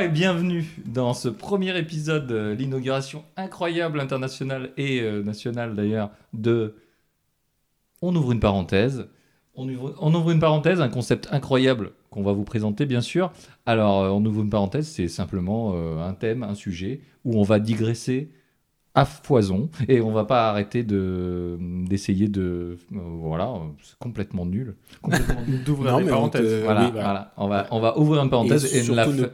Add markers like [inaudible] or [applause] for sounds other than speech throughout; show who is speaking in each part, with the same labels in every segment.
Speaker 1: Bonsoir et bienvenue dans ce premier épisode de l'inauguration incroyable internationale et euh, nationale d'ailleurs de On ouvre une parenthèse. On ouvre, on ouvre une parenthèse, un concept incroyable qu'on va vous présenter bien sûr. Alors euh, on ouvre une parenthèse, c'est simplement euh, un thème, un sujet où on va digresser à foison et on va pas arrêter de d'essayer de euh, voilà c'est complètement nul [laughs] complètement.
Speaker 2: D'ouvrir
Speaker 3: on
Speaker 2: parenthèses.
Speaker 3: te-
Speaker 1: voilà,
Speaker 3: oui, voilà.
Speaker 1: voilà. on va on va ouvrir une parenthèse
Speaker 3: Et
Speaker 1: et, la
Speaker 3: surtout
Speaker 1: fa-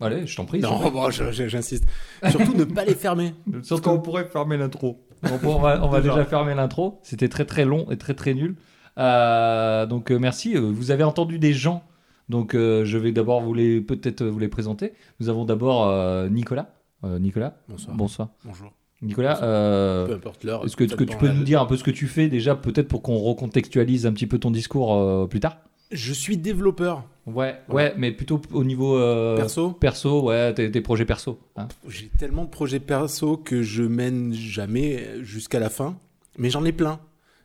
Speaker 1: allez je t'en prie
Speaker 3: Non, bon, j'insiste. Surtout ne pas les fermer. [laughs]
Speaker 1: surtout
Speaker 2: pourrait fermer l'intro.
Speaker 1: On va, on va
Speaker 2: Déjà.
Speaker 1: fermer l'intro. C'était très très long et très très nul. Euh, donc euh, merci. Euh, Vous avez entendu des gens. Donc euh, je vais d'abord vous les peut-être vous les présenter. Nous avons d'abord euh, Nicolas. Euh, Nicolas.
Speaker 3: Bonsoir.
Speaker 1: Bonsoir.
Speaker 3: Bonjour.
Speaker 1: Nicolas. euh,
Speaker 3: Peu importe l'heure.
Speaker 1: Est-ce que, tu peux nous dire un peu ce que tu fais déjà peut-être pour qu'on recontextualise un petit peu ton discours euh, plus tard?
Speaker 3: Je suis développeur
Speaker 1: Ouais, ouais, mais plutôt au niveau euh,
Speaker 3: perso.
Speaker 1: perso, ouais, tes, tes projets perso. hein.
Speaker 3: J'ai tellement de projets perso que je mène jamais jusqu'à la fin. Mais j'en ai plein.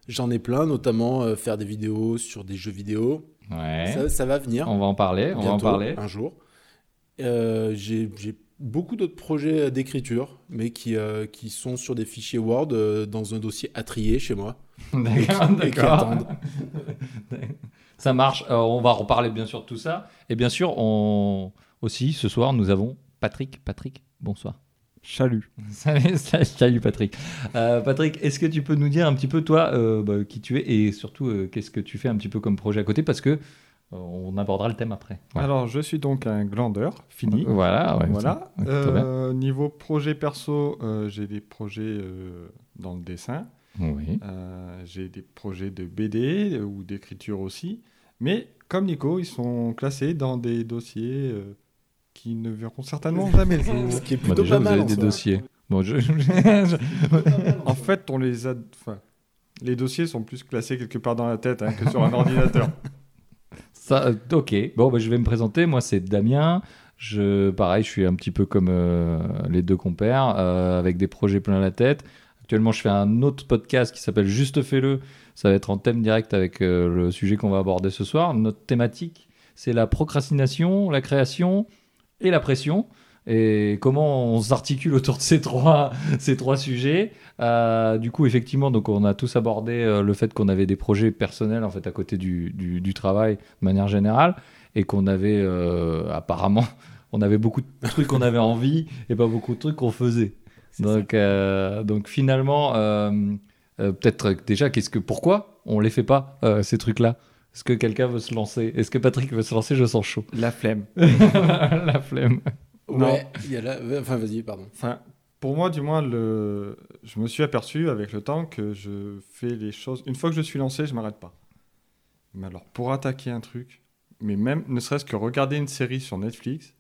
Speaker 3: J'en ai plein, notamment euh, faire des vidéos sur des jeux vidéo.
Speaker 1: Ouais.
Speaker 3: Ça, ça va venir.
Speaker 1: On va en parler. On va en parler.
Speaker 3: Un jour. Euh, J'ai beaucoup d'autres projets d'écriture, mais qui, euh, qui sont sur des fichiers Word euh, dans un dossier à trier chez moi. [laughs]
Speaker 1: D'accord, d'accord. [laughs] Ça marche. Euh, on va reparler bien sûr de tout ça. Et bien sûr, on... aussi, ce soir, nous avons Patrick. Patrick, bonsoir.
Speaker 2: Chalut. [laughs]
Speaker 1: Salut, salut, Patrick. Euh, Patrick, est-ce que tu peux nous dire un petit peu, toi, euh, bah, qui tu es et surtout, euh, qu'est-ce que tu fais un petit peu comme projet à côté Parce que on abordera le thème après.
Speaker 2: Alors, je suis donc un glandeur, fini.
Speaker 1: Voilà, ouais,
Speaker 2: Voilà.
Speaker 1: ça-
Speaker 2: niveau projet perso, j'ai des projets dans le dessin.
Speaker 1: Oui.
Speaker 2: Euh, j'ai des projets de BD ou d'écriture aussi. Mais comme Nico, ils sont classés dans des dossiers euh, qui ne verront certainement [laughs] jamais le jour.
Speaker 3: Ce qui est
Speaker 1: Bah,
Speaker 3: plutôt
Speaker 1: déjà,
Speaker 3: pas
Speaker 1: vous
Speaker 3: mal.
Speaker 1: avez
Speaker 3: en
Speaker 1: des
Speaker 3: soi.
Speaker 1: dossiers. Bon, je- je- [laughs]
Speaker 2: En fait, on les a. enfin, les dossiers sont plus classés quelque part dans la tête hein, que sur un ordinateur. [laughs]
Speaker 1: Ça, euh, ok, bon, bah, je vais me présenter. Moi, c'est Damien. Je, pareil, je suis un petit peu comme euh, les deux compères, euh, avec des projets plein la tête. Actuellement, je fais un autre podcast qui s'appelle Juste fais-le. Ça va être en thème direct avec euh, le sujet qu'on va aborder ce soir. Notre thématique, c'est la procrastination, la création et la pression. Et comment on s'articule autour de ces trois, [laughs] ces trois sujets. Euh, du coup, effectivement, donc on a tous abordé euh, le fait qu'on avait des projets personnels en fait à côté du, du, travail de manière générale et qu'on avait apparemment [laughs] on avait beaucoup de trucs qu'on avait envie et pas beaucoup de trucs qu'on faisait. Donc, euh, donc finalement, euh, euh, peut-être déjà, qu'est-ce que pourquoi on les fait pas euh, ces trucs-là? Est-ce que quelqu'un veut se lancer? Est-ce que Patrick veut se lancer? Je sens chaud.
Speaker 2: La flemme. [laughs]
Speaker 1: La flemme.
Speaker 2: Non.
Speaker 3: Ouais, il y a là. Enfin, vas-y, pardon.
Speaker 2: Enfin, pour moi, du moins, le... je me suis aperçu avec le temps que je fais les choses. Une fois que je suis lancé, je m'arrête pas. Mais alors, pour attaquer un truc, mais même ne serait-ce que regarder une série sur Netflix,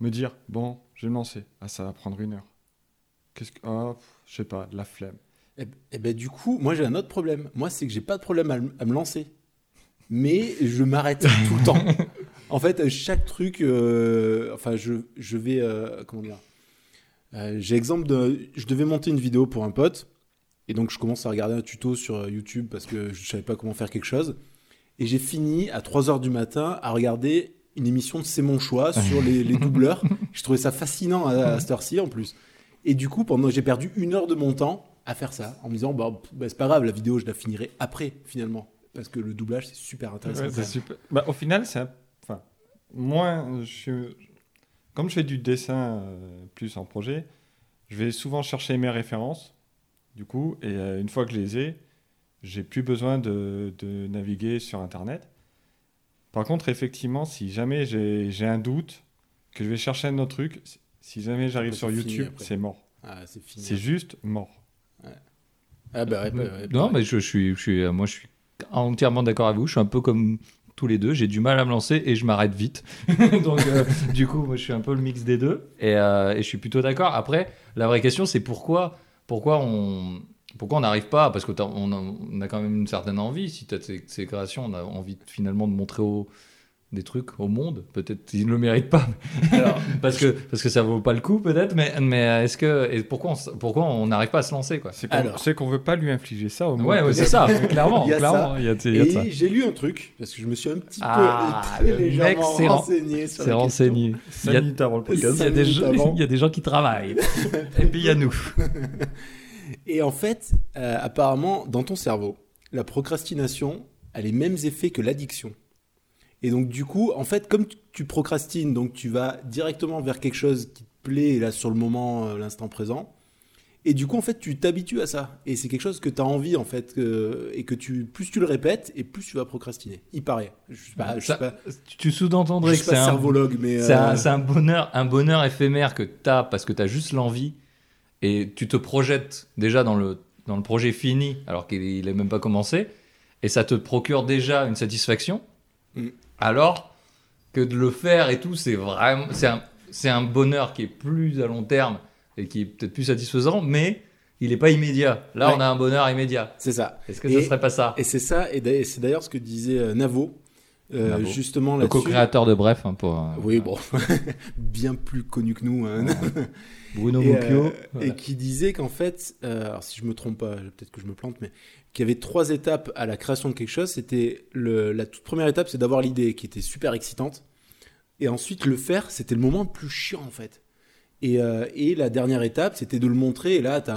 Speaker 2: me dire bon, je vais me lancer. Ah, ça va prendre une heure. Qu'est-ce que. Pff, je sais pas, la flemme.
Speaker 3: Et, et ben du coup, moi j'ai un autre problème. Moi, c'est que j'ai pas de problème à, me lancer, mais je m'arrête [laughs] tout le temps. En fait, chaque truc, euh, enfin, je, je vais, euh, comment dire Euh, J'ai exemple de, je devais monter une vidéo pour un pote, et donc je commence à regarder un tuto sur YouTube parce que je savais pas comment faire quelque chose, et j'ai fini à 3 heures du matin à regarder une émission de C'est mon choix sur les, les [laughs] doubleurs. Je trouvais ça fascinant à, à cette heure-ci en plus. Et du coup, pendant j'ai perdu une heure de mon temps à faire ça, en me disant, bah, bah, c'est pas grave, la vidéo, je la finirai après, finalement. Parce que le doublage, c'est super intéressant.
Speaker 2: Ouais, super. Bah, au final, c'est un- enfin, moi, je comme je fais du dessin euh, plus en projet, je vais souvent chercher mes références, du coup, et euh, une fois que je les ai, j'ai plus besoin de, de naviguer sur Internet. Par contre, effectivement, si jamais j'ai un doute, que je vais chercher un autre truc, si- jamais j'arrive sur YouTube, c'est mort.
Speaker 3: Ah, c'est fini.
Speaker 2: C'est juste mort.
Speaker 3: Ah, bah, ouais, bah, ouais,
Speaker 1: Non,
Speaker 3: pareil.
Speaker 1: mais je, je suis, je suis, euh, moi, je suis entièrement d'accord avec vous. Je suis un peu comme tous les deux. J'ai du mal à me lancer et je m'arrête vite. [laughs] Donc, euh, [laughs] du coup, moi, je suis un peu le mix des deux et, euh, et je suis plutôt d'accord. Après, la vraie question, c'est pourquoi, pourquoi on, pourquoi on n'arrive pas? Parce que t'as- on a, on a quand même une certaine envie. Si tu as ces, ces créations, on a envie finalement de montrer au, des trucs au monde. Peut-être qu'ils ne le méritent pas,
Speaker 3: Alors, [laughs]
Speaker 1: parce que parce que ça vaut pas le coup peut-être. Mais mais est-ce que et pourquoi on, pourquoi on n'arrive pas à se lancer quoi?
Speaker 2: C'est qu'on
Speaker 3: Alors.
Speaker 2: c'est qu'on veut pas lui infliger ça au monde.
Speaker 1: Ouais, ouais c'est ça, [laughs] clairement,
Speaker 3: Il y a
Speaker 1: clairement.
Speaker 2: Il y a, il y a de ça.
Speaker 3: et j'ai lu un truc, parce que je me suis un petit
Speaker 1: Ah,
Speaker 3: peu
Speaker 1: le
Speaker 3: très légèrement renseigné sur
Speaker 1: C'est
Speaker 3: la question.
Speaker 1: renseigné. Il y a-
Speaker 2: Sanitaire avant le
Speaker 1: Il y,
Speaker 2: podcast.
Speaker 1: a des
Speaker 3: minutes
Speaker 1: gens,
Speaker 3: avant.
Speaker 1: il y a des gens qui travaillent. [laughs] Et puis il y a nous.
Speaker 3: Et en fait, euh, apparemment, dans ton cerveau, la procrastination a les mêmes effets que l'addiction. Et donc, du coup, en fait, comme tu- procrastines, donc tu vas directement vers quelque chose qui te plaît, là, sur le moment, euh, l'instant présent. Et du coup, en fait, tu t'habitues à ça. Et c'est quelque chose que tu as envie, en fait, que- et que tu, plus tu le répètes, et plus tu vas procrastiner. Il paraît. Je suis pas, je suis
Speaker 1: Ça-
Speaker 3: pas,
Speaker 1: Tu sous-entendrais que c'est un,
Speaker 3: cervologue, mais.
Speaker 1: c'est un,
Speaker 3: euh,
Speaker 1: c'est un bonheur, un bonheur éphémère que tu as parce que tu as juste l'envie et tu te projettes déjà dans le, dans le projet fini alors qu'il n'est même pas commencé et ça te procure déjà une satisfaction.
Speaker 3: Mm.
Speaker 1: Alors que de le faire et tout, c'est vraiment c'est un, c'est un bonheur qui est plus à long terme et qui est peut-être plus satisfaisant, mais il n'est pas immédiat. Là,
Speaker 3: Ouais.
Speaker 1: on a un bonheur immédiat.
Speaker 3: c'est ça.
Speaker 1: Est-ce que
Speaker 3: Et-
Speaker 1: ça serait pas ça?
Speaker 3: Et c'est ça, et c'est d'ailleurs ce que disait euh, Navo, euh,
Speaker 1: Navo.
Speaker 3: justement
Speaker 1: Le co-créateur de Bref, hein, pour euh,
Speaker 3: Oui, bon, [laughs] bien plus connu que nous. hein.
Speaker 1: Bruno
Speaker 3: Et, euh,
Speaker 1: Voilà.
Speaker 3: et qui disait qu'en fait, alors si je me trompe pas, peut-être que je me plante, mais qu'il y avait trois étapes à la création de quelque chose. C'était la toute première étape, c'est d'avoir l'idée qui était super excitante. Et ensuite, le faire, c'était le moment le plus chiant en fait. Et, euh, la dernière étape, c'était de le montrer. Et là, tu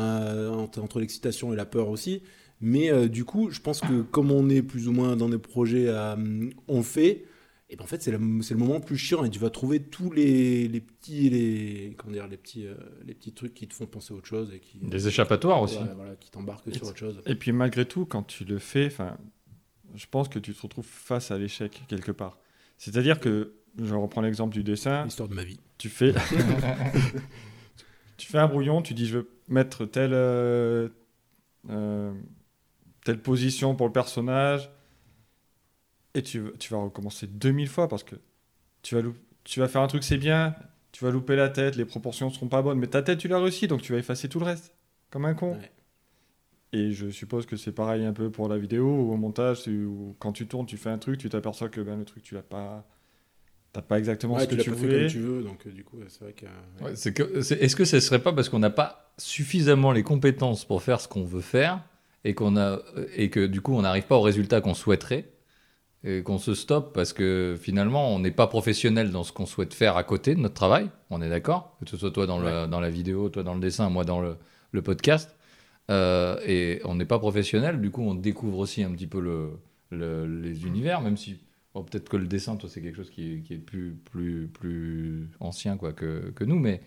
Speaker 3: entre l'excitation et la peur aussi. Mais euh, du coup, je pense que comme on est plus ou moins dans des projets, euh, on fait. Et ben en fait, c'est le, c'est le moment le plus chiant et tu vas trouver tous les, les petits, les, comment dire, les petits, euh, les petits trucs qui te font penser à autre chose et qui,
Speaker 1: Des échappatoires aussi.
Speaker 3: Voilà, qui t'embarquent sur autre chose.
Speaker 2: Et puis malgré tout, quand tu le fais, enfin, je pense que tu te retrouves face à l'échec quelque part. C'est-à-dire que, je reprends l'exemple du dessin,
Speaker 3: L'histoire de ma vie.
Speaker 2: tu fais, [laughs] tu fais un brouillon, tu dis je veux mettre telle, euh, euh, telle position pour le personnage, et tu, tu vas recommencer 2000 fois parce que tu vas, loup- tu vas faire un truc, c'est bien, tu vas louper la tête, les proportions seront pas bonnes, mais ta tête, tu l'as réussi, donc tu vas effacer tout le reste, comme un con.
Speaker 3: Ouais.
Speaker 2: Et je suppose que c'est pareil un peu pour la vidéo ou au montage, où quand tu tournes, tu fais un truc, tu t'aperçois que ben, le truc, tu l'as pas, t'as pas exactement
Speaker 3: Ouais,
Speaker 2: ce que
Speaker 3: tu l'as
Speaker 2: tu
Speaker 3: pas fait
Speaker 2: voulais.
Speaker 3: comme tu veux, donc euh, du coup, c'est vrai que. ouais.
Speaker 1: Ouais, c'est que- c'est- Est-ce que ce serait pas parce qu'on n'a pas suffisamment les compétences pour faire ce qu'on veut faire et qu'on a et que du coup on n'arrive pas au résultat qu'on souhaiterait et qu'on se stoppe parce que finalement on n'est pas professionnel dans ce qu'on souhaite faire à côté de notre travail. On est d'accord Que ce soit toi dans, le- dans la vidéo, toi dans le dessin, moi dans le, le podcast. Euh, et on n'est pas professionnel, du coup on découvre aussi un petit peu le, le- les univers, même si bon, peut-être que le dessin, toi c'est quelque chose qui est, qui est plus, plus, plus ancien quoi, que, que nous, mais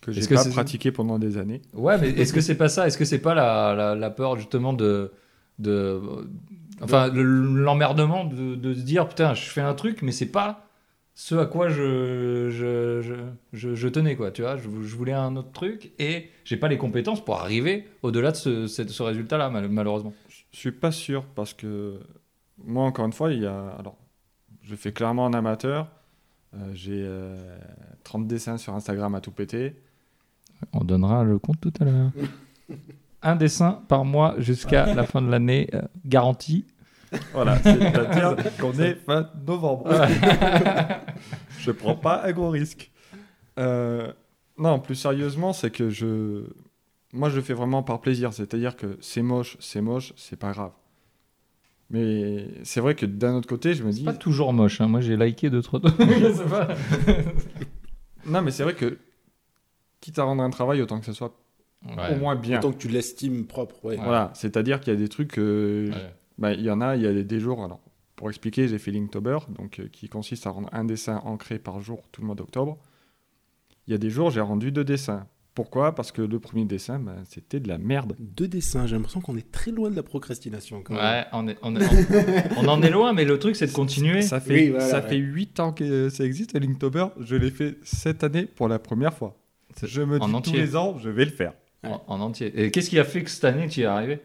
Speaker 2: que j'ai
Speaker 1: Est-ce que
Speaker 2: pas
Speaker 1: c'est-
Speaker 2: pratiqué pendant des années.
Speaker 1: Ouais, mais est-ce que c'est pas ça? Est-ce que c'est pas la, la, la peur justement de, de enfin le- l'emmerdement de, de se dire putain je fais un truc mais c'est pas ce à quoi je je, je, je, je tenais quoi tu vois je, je voulais un autre truc et j'ai pas les compétences pour arriver au-delà de ce, ce, ce résultat là malheureusement.
Speaker 2: Je suis pas sûr parce que moi, encore une fois, il y a. Alors, je fais clairement en amateur. Euh, j'ai euh, 30 dessins sur Instagram à tout péter.
Speaker 1: On donnera le compte tout à l'heure. [laughs] un dessin par mois jusqu'à la fin de l'année euh, garanti.
Speaker 2: Voilà, c'est-à-dire [laughs] qu'on est fin novembre. [laughs] je prends pas un gros risque. Euh, non, plus sérieusement, c'est que je. Moi, je le fais vraiment par plaisir. C'est-à-dire que c'est moche, c'est moche, c'est pas grave. Mais c'est vrai que d'un autre côté, je me dis.
Speaker 1: C'est pas toujours moche hein. moi j'ai liké deux trois. [laughs] Je sais pas.
Speaker 2: Non, mais c'est vrai que. Quitte à rendre un travail, autant que ce soit
Speaker 1: Ouais.
Speaker 2: au moins bien.
Speaker 3: Autant que tu l'estimes propre, ouais.
Speaker 2: Voilà, c'est-à-dire qu'il y a des trucs. euh,
Speaker 1: Ouais.
Speaker 2: bah, Il y en a, il y a des, jours. Alors, pour expliquer, j'ai fait Linktober, donc, euh, qui consiste à rendre un dessin ancré par jour tout le mois d'octobre. Il y a des jours, j'ai rendu deux dessins. Pourquoi? Parce que le premier dessin, bah, c'était de la merde.
Speaker 3: Deux dessins, j'ai l'impression qu'on est très loin de la procrastination quand même.
Speaker 1: Ouais, on, est- on est- on- on en est loin, mais le truc c'est de continuer.
Speaker 2: Ça fait,
Speaker 3: Oui, voilà,
Speaker 2: ça
Speaker 3: ouais.
Speaker 2: fait 8 ans que ça existe, Linktober. Je l'ai fait cette année pour la première fois. Je me
Speaker 1: en
Speaker 2: dis tous
Speaker 1: entier.
Speaker 2: les ans, je vais le faire.
Speaker 1: En, en entier. Et qu'est-ce qui a fait que cette année tu y es arrivé?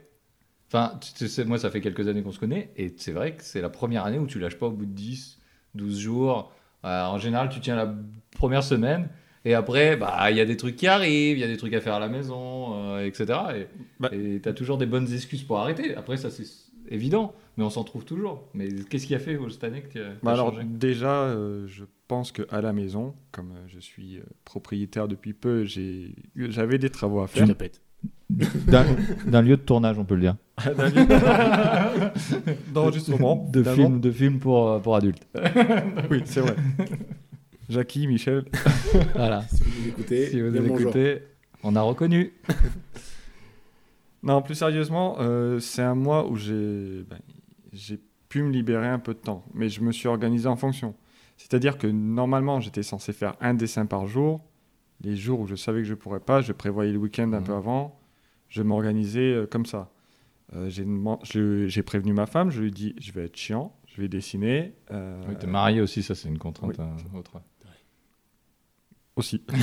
Speaker 1: Enfin, tu- tu sais, moi ça fait quelques années qu'on se connaît, et c'est vrai que c'est la première année où tu lâches pas au bout de 10, 12 jours. Euh, en général, tu tiens la première semaine, et après, bah, il y a des trucs qui arrivent, il y a des trucs à faire à la maison, euh, etc. Et
Speaker 2: Bah.
Speaker 1: tu as toujours des bonnes excuses pour arrêter. Après, ça c'est. Évident, mais on s'en trouve toujours. Mais qu'est-ce qui a fait cette année que tu as,
Speaker 2: Bah alors
Speaker 1: changé?
Speaker 2: déjà, euh, je pense que à la maison, comme euh, je suis euh, propriétaire depuis peu, j'avais des travaux à
Speaker 3: Je
Speaker 2: faire.
Speaker 3: répète.
Speaker 1: D'un d'un lieu de tournage, on peut le dire. [laughs]
Speaker 2: D'enregistrement.
Speaker 1: De films de film pour, pour adultes. [laughs]
Speaker 2: Oui, c'est vrai. Jackie, Michel.
Speaker 1: voilà.
Speaker 3: Si vous nous écoutez,
Speaker 1: Si vous nous écoutez, on a reconnu. [laughs]
Speaker 2: Non, plus sérieusement, euh, c'est un mois où j'ai ben, j'ai pu me libérer un peu de temps, mais je me suis organisé en fonction. C'est-à-dire que normalement, j'étais censé faire un dessin par jour. Les jours où je savais que je pourrais pas, je prévoyais le week-end un
Speaker 1: Mhm.
Speaker 2: peu avant. Je m'organisais euh, comme ça. Euh, j'ai prévenu ma femme, je lui ai dit je vais être chiant, je vais dessiner. euh,
Speaker 1: Oui, t'es marié aussi, ça c'est une contrainte
Speaker 2: oui.
Speaker 1: euh, autre.
Speaker 2: Aussi. [laughs]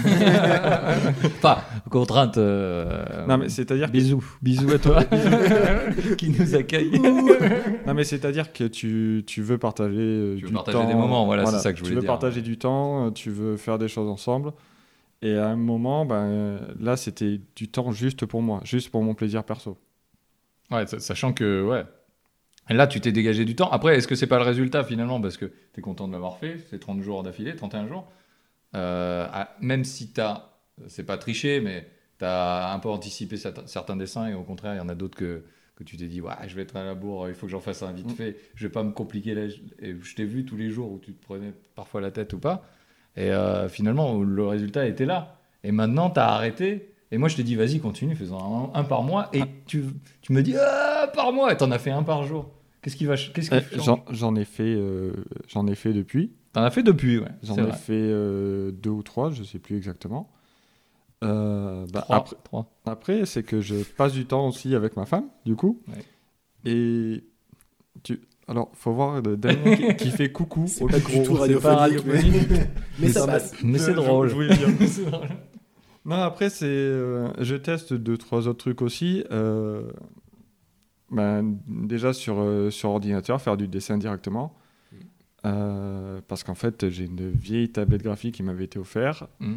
Speaker 1: Enfin, contrainte. euh,
Speaker 2: non, mais c'est-à-dire que
Speaker 1: Bisous, bisous à toi [laughs] qui nous accueille. [laughs]
Speaker 2: Non, mais c'est-à-dire que tu, tu veux partager euh,
Speaker 1: Tu veux
Speaker 2: du
Speaker 1: partager
Speaker 2: temps.
Speaker 1: des moments, voilà, c'est ça que je voulais
Speaker 2: Tu veux
Speaker 1: dire.
Speaker 2: partager du temps, euh, tu veux faire des choses ensemble. Et à un moment, ben, là, c'était du temps juste pour moi, juste pour mon plaisir perso.
Speaker 1: Ouais, sa- sachant que, ouais. Là, tu t'es dégagé du temps. Après, est-ce que c'est pas le résultat finalement? Parce que tu es content de l'avoir fait, c'est 30 jours d'affilée, 31 jours. Euh, ah, même si t'as, c'est pas triché, mais tu as un peu anticipé certains, dessins et au contraire, il y en a d'autres que, que tu t'es dit, ouais, je vais être à la bourre, il faut que j'en fasse un vite
Speaker 2: Mm.
Speaker 1: fait, je vais pas me compliquer. La... Et je t'ai vu tous les jours où tu te prenais parfois la tête ou pas. Et euh, finalement, le résultat était là. Et maintenant, tu as arrêté. Et moi, je t'ai dit, vas-y, continue, faisant un, un par mois. Et tu, tu me dis, ah, par mois. Et t'en as fait un par jour. Qu'est-ce qui va Qu'est-ce qui
Speaker 2: Euh, J'en j'en ai fait, euh, j'en ai fait depuis.
Speaker 1: T'en as fait depuis, ouais.
Speaker 2: J'en ai
Speaker 1: vrai.
Speaker 2: fait euh, deux ou trois, je sais plus exactement. Euh, bah,
Speaker 1: Trois,
Speaker 2: après,
Speaker 1: trois.
Speaker 2: après, c'est que je passe du temps aussi avec ma femme, du coup.
Speaker 1: Ouais.
Speaker 2: Et tu, alors, faut voir Damien qui, [laughs] qui fait coucou
Speaker 3: C'est
Speaker 2: au
Speaker 3: pas
Speaker 2: micro.
Speaker 3: du tout
Speaker 1: c'est pas
Speaker 3: radiophonique, mais, mais
Speaker 1: Mais
Speaker 3: ça passe.
Speaker 1: Mais c'est drôle.
Speaker 2: je. [laughs] Non, après, c'est. euh, je teste deux, trois autres trucs aussi. Euh, ben, déjà sur, euh, sur ordinateur, faire du dessin directement.
Speaker 1: Mm.
Speaker 2: Euh, parce qu'en fait, j'ai une vieille tablette graphique qui m'avait été offerte
Speaker 1: Hmm.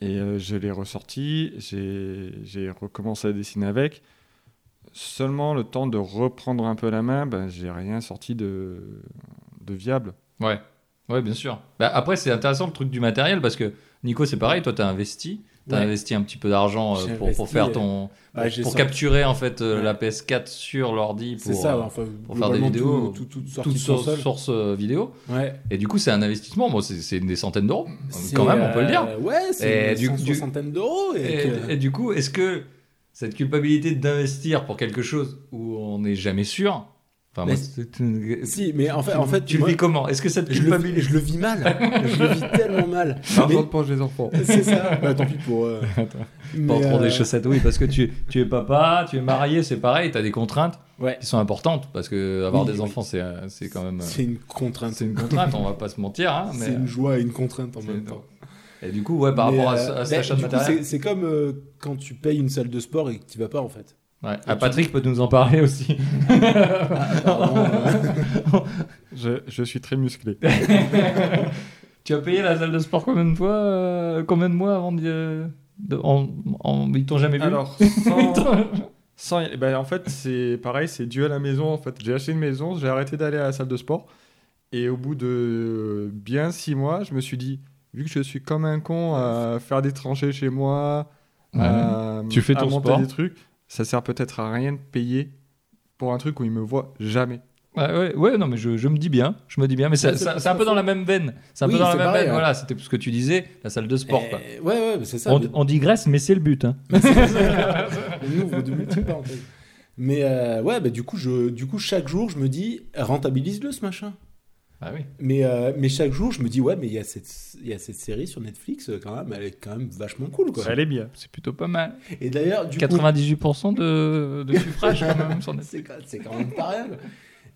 Speaker 2: et euh, je l'ai ressortie. J'ai recommencé à dessiner avec. Seulement le temps de reprendre un peu la main, ben, j'ai rien sorti de, de viable.
Speaker 1: Ouais. Ouais, bien sûr. Bah, après, c'est intéressant le truc du matériel parce que Nico, c'est pareil. Toi, t'as investi. T'as
Speaker 3: Ouais.
Speaker 1: investi un petit peu d'argent euh, pour, faire
Speaker 3: euh,
Speaker 1: ton. pour capturer en fait euh,
Speaker 3: Ouais.
Speaker 1: la PS4 sur l'ordi pour
Speaker 3: ça, ouais, enfin,
Speaker 1: pour faire des vidéos,
Speaker 3: tout- tout- toutes de
Speaker 1: source, euh, vidéo. Et du coup, c'est un investissement. Bon, c'est des centaines d'euros. Quand même, on peut le dire.
Speaker 3: Ouais, c'est une
Speaker 1: du-
Speaker 3: soixantaine d'euros. Et,
Speaker 1: Et,
Speaker 3: que-
Speaker 1: et du coup, est-ce que cette culpabilité d'investir pour quelque chose où on n'est jamais sûr, enfin,
Speaker 3: Mais
Speaker 1: moi, c'est une-
Speaker 3: Si, mais en fait,
Speaker 1: tu,
Speaker 3: en fait
Speaker 1: tu
Speaker 3: moi,
Speaker 1: le vis comment? Est-ce que cette
Speaker 3: je, le,
Speaker 1: culpabilité
Speaker 3: je le vis mal. je le vis tellement mal.
Speaker 2: Par
Speaker 3: Mais-
Speaker 2: pour les enfants. [laughs]
Speaker 3: C'est ça. Bah, tant pis pour. euh, [laughs] mais,
Speaker 1: pour, pour
Speaker 3: euh,
Speaker 1: des chaussettes, oui, parce que tu, tu es papa, tu es marié, c'est pareil, tu as des contraintes
Speaker 3: Ouais.
Speaker 1: qui sont importantes parce que avoir
Speaker 3: Oui,
Speaker 1: des
Speaker 3: oui.
Speaker 1: enfants, c'est euh, c'est quand même euh,
Speaker 3: C'est une contrainte.
Speaker 1: c'est une contrainte, on va pas se mentir. Hein, mais,
Speaker 3: C'est une joie et une contrainte en
Speaker 1: c'est-
Speaker 3: même temps.
Speaker 1: Et du coup, ouais, par
Speaker 3: Mais,
Speaker 1: rapport à,
Speaker 3: euh,
Speaker 1: à cet
Speaker 3: bah,
Speaker 1: achat de matériel,
Speaker 3: c'est- C'est comme euh, quand tu payes une salle de sport et que tu vas pas en fait.
Speaker 1: Ouais. Ah, Patrick peut nous en parler aussi. [laughs]
Speaker 3: Euh,
Speaker 2: Je, je suis très musclé.
Speaker 1: Tu as payé la salle de sport combien de fois euh, Combien de mois avant d'y, euh, de, en, en- Ils t'ont jamais vu
Speaker 2: Alors, [laughs] sans, sans- eh ben, en fait, c'est pareil, c'est dû à la maison. En fait, j'ai acheté une maison, j'ai arrêté d'aller à la salle de sport. Et au bout de bien six mois, je me suis dit, vu que je suis comme un con à faire des tranchées chez moi, à,
Speaker 1: Tu fais
Speaker 2: à
Speaker 1: ton
Speaker 2: monter
Speaker 1: sport.
Speaker 2: des trucs, ça sert peut-être à rien de payer pour un truc où ils me voient jamais.
Speaker 1: Ouais, ouais, ouais, non, mais je, je me dis bien, je me dis bien, mais
Speaker 3: c'est
Speaker 1: un peu dans la même veine. C'est un
Speaker 3: Oui,
Speaker 1: peu dans la
Speaker 3: c'est
Speaker 1: même
Speaker 3: pareil,
Speaker 1: veine.
Speaker 3: ouais.
Speaker 1: Voilà, c'était ce que tu disais, la salle de sport. quoi.
Speaker 3: eh, ouais, ouais, mais c'est ça.
Speaker 1: On,
Speaker 3: mais-
Speaker 1: on digresse, mais c'est le but. hein. [laughs]
Speaker 3: De multiples. Mais euh, ouais, bah, du, coup, je, du coup, chaque jour, je me dis, rentabilise-le ce machin.
Speaker 1: Ah oui.
Speaker 3: Mais, euh, mais chaque jour, je me dis, ouais, mais il y, a cette- il y a cette série sur Netflix, euh, quand même, elle est quand même vachement cool. Quoi.
Speaker 2: Elle est bien.
Speaker 1: C'est plutôt pas mal.
Speaker 3: Et d'ailleurs, du coup,
Speaker 1: 98% de, de [laughs] suffrage quand même sur Netflix.
Speaker 3: c'est quand, c'est quand même pas rien.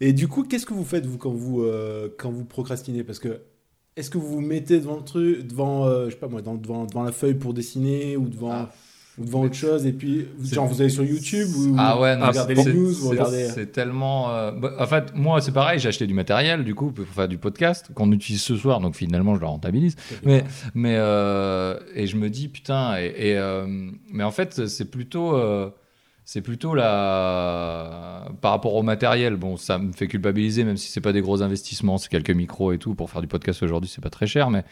Speaker 3: Et du coup, qu'est-ce que vous faites, vous, quand vous, euh, quand vous procrastinez? Parce que, est-ce que vous vous mettez devant le truc, devant, euh, je sais pas moi, dans- devant, devant la feuille pour dessiner ou devant,
Speaker 1: Ah.
Speaker 3: Ou devant autre chose Et puis, genre, vous allez sur YouTube ou
Speaker 1: Ah ouais, non,
Speaker 3: vous regardez les news,
Speaker 1: c'est-
Speaker 3: vous regardez.
Speaker 1: C'est tellement. euh, bah, en fait, moi, c'est pareil, j'ai acheté du matériel, du coup, pour faire du podcast, qu'on utilise ce soir, donc finalement, je le rentabilise. Mais, mais euh, et je me dis, putain, et, et, euh, mais en fait, c'est plutôt. euh, c'est plutôt la par rapport au matériel. Bon, ça me fait culpabiliser, même si c'est pas des gros investissements, c'est quelques micros et tout pour faire du podcast aujourd'hui, c'est pas très cher. Mais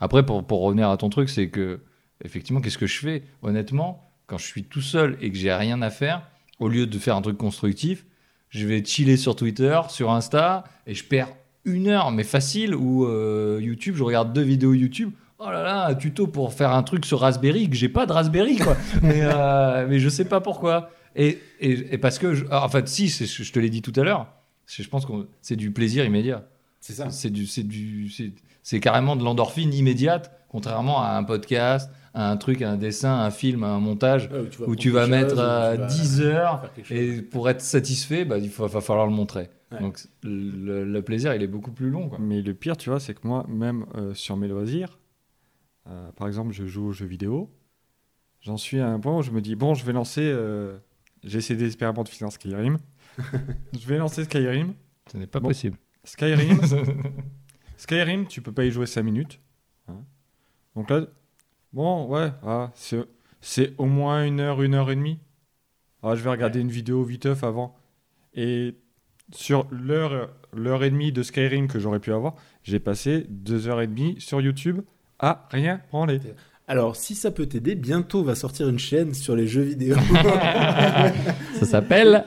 Speaker 1: après, pour, pour revenir à ton truc, c'est que effectivement, qu'est-ce que je fais Honnêtement, quand je suis tout seul et que j'ai rien à faire, au lieu de faire un truc constructif, je vais chiller sur Twitter, sur Insta, et je perds une heure, mais facile, ou euh, YouTube, je regarde deux vidéos YouTube. Oh là là, un tuto pour faire un truc sur Raspberry, que j'ai pas de Raspberry, quoi. [laughs] mais, euh, mais je sais pas pourquoi. Et, et, et parce que, je- en fait, si, je te l'ai dit tout à l'heure, je pense que c'est du plaisir immédiat.
Speaker 3: C'est ça.
Speaker 1: C'est du, c'est carrément de l'endorphine immédiate, contrairement à un podcast, à un truc, à un dessin, à un film, à un montage,
Speaker 3: Ouais, où
Speaker 1: où tu vas mettre
Speaker 3: chose,
Speaker 1: euh,
Speaker 3: tu vas
Speaker 1: 10 heures
Speaker 3: faire quelque chose.
Speaker 1: et pour être satisfait, bah, il faut- va falloir le montrer.
Speaker 3: Ouais.
Speaker 1: Donc le, le plaisir, il est beaucoup plus long. Quoi.
Speaker 2: Mais le pire, tu vois, c'est que moi, même euh, sur mes loisirs, euh, par exemple, je joue aux jeux vidéo, j'en suis à un point où je me dis, bon, je vais lancer. euh, J'ai essayé des expériments de finance Skyrim. [laughs] je vais lancer Skyrim.
Speaker 1: Ce n'est pas
Speaker 2: Bon.
Speaker 1: possible.
Speaker 2: Skyrim, [laughs] Skyrim, tu peux pas y jouer 5 minutes. hein. Donc là, bon, ouais, ah, c'est c'est au moins une heure, une heure et demie. Ah, je vais regarder une vidéo viteuf avant. Et sur l'heure, l'heure et demie de Skyrim que j'aurais pu avoir, j'ai passé deux heures et demie sur YouTube à rien branler.
Speaker 3: Alors, si ça peut t'aider, bientôt va sortir une chaîne sur les jeux vidéo. [laughs]
Speaker 1: Ça s'appelle.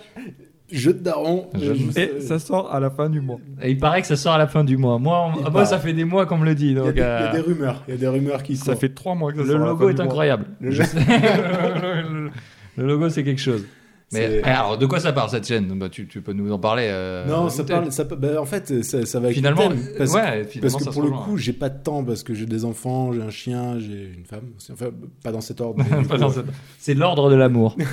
Speaker 3: Jeux de daron.
Speaker 1: De-
Speaker 2: Et ça sort à la fin du mois.
Speaker 1: Et il paraît que ça sort à la fin du mois. Moi, on- moi
Speaker 3: paraît.
Speaker 1: ça fait des mois qu'on me le dit.
Speaker 3: Il y, a
Speaker 1: Donc,
Speaker 3: des, il y a
Speaker 1: euh,
Speaker 3: des rumeurs. Il y a des rumeurs qui
Speaker 2: Ça
Speaker 3: courent.
Speaker 2: fait trois mois que ça
Speaker 1: le
Speaker 2: sort à la
Speaker 1: logo
Speaker 2: fin
Speaker 1: est incroyable.
Speaker 3: Le-
Speaker 1: Je le, le- le logo, c'est quelque chose. Mais eh, alors, de quoi ça parle cette chaîne? Bah, tu, tu peux nous en parler euh,
Speaker 3: Non, ça parle. Ça, peut- bah, en fait, ça, ça va avec le
Speaker 1: Finalement,
Speaker 3: thème, parce,
Speaker 1: ouais, finalement,
Speaker 3: parce que
Speaker 1: ça
Speaker 3: pour le coup, j'ai pas de temps parce que j'ai des enfants, j'ai un chien, j'ai une femme. Enfin, pas dans [laughs] cet ordre.
Speaker 1: C'est l'ordre de l'amour. [laughs]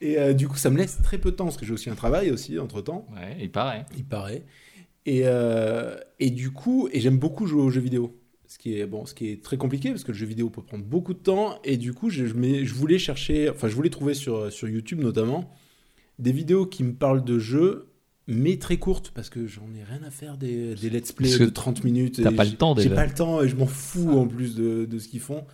Speaker 3: Et euh, du coup, ça me laisse très peu de temps parce que j'ai aussi un travail aussi entre temps.
Speaker 1: Ouais, il paraît.
Speaker 3: il paraît. Et, euh, et du coup, et j'aime beaucoup jouer aux jeux vidéo. Ce qui, est, bon, ce qui est très compliqué parce que le jeu vidéo peut prendre beaucoup de temps. Et du coup, je, je, je voulais chercher, enfin, je voulais trouver sur, sur YouTube notamment des vidéos qui me parlent de jeux, mais très courtes parce que j'en ai rien à faire des, des let's play de 30 minutes.
Speaker 1: t'as pas le
Speaker 3: j'ai-
Speaker 1: temps,
Speaker 3: J'ai
Speaker 1: déjà.
Speaker 3: pas le temps et je m'en fous en plus de, de ce qu'ils font.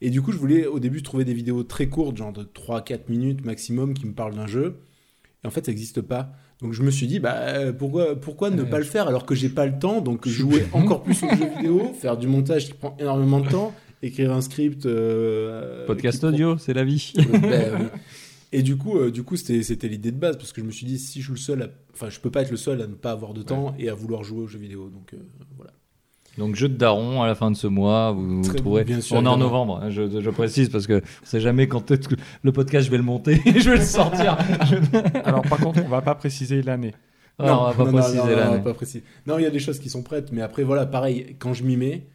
Speaker 3: Et du coup, je voulais au début trouver des vidéos très courtes, genre de 3-4 minutes maximum, qui me parlent d'un jeu. Et en fait, ça n'existe pas. Donc je me suis dit, bah, euh, pourquoi, pourquoi ne
Speaker 1: Ouais.
Speaker 3: pas le faire alors que j'ai pas le temps? Donc jouer encore plus aux [laughs] jeux vidéo, faire du montage qui prend énormément de temps, écrire un script. euh,
Speaker 1: Podcast
Speaker 3: qui prend-
Speaker 1: audio, c'est la vie.
Speaker 3: Ben oui. Et du coup, euh, du coup, c'était c'était l'idée de base parce que je me suis dit, si je suis le seul, à... enfin, je peux pas être le seul à ne pas avoir de temps et à vouloir jouer aux jeux vidéo. Donc euh, voilà.
Speaker 1: Donc, jeu de daron à la fin de ce mois, vous, vous trouverez.
Speaker 3: bien sûr,
Speaker 1: On est en novembre, hein, je, je précise, parce que on sait jamais quand le podcast je vais le monter et [laughs] je vais le sortir. [laughs]
Speaker 2: Alors, par contre, on va pas préciser l'année.
Speaker 1: Ah, on va pas
Speaker 3: non, non,
Speaker 1: préciser
Speaker 3: non, non,
Speaker 1: l'année.
Speaker 3: pas préciser. Non, il y a des choses qui sont prêtes, mais après, voilà, pareil, quand je m'y mets,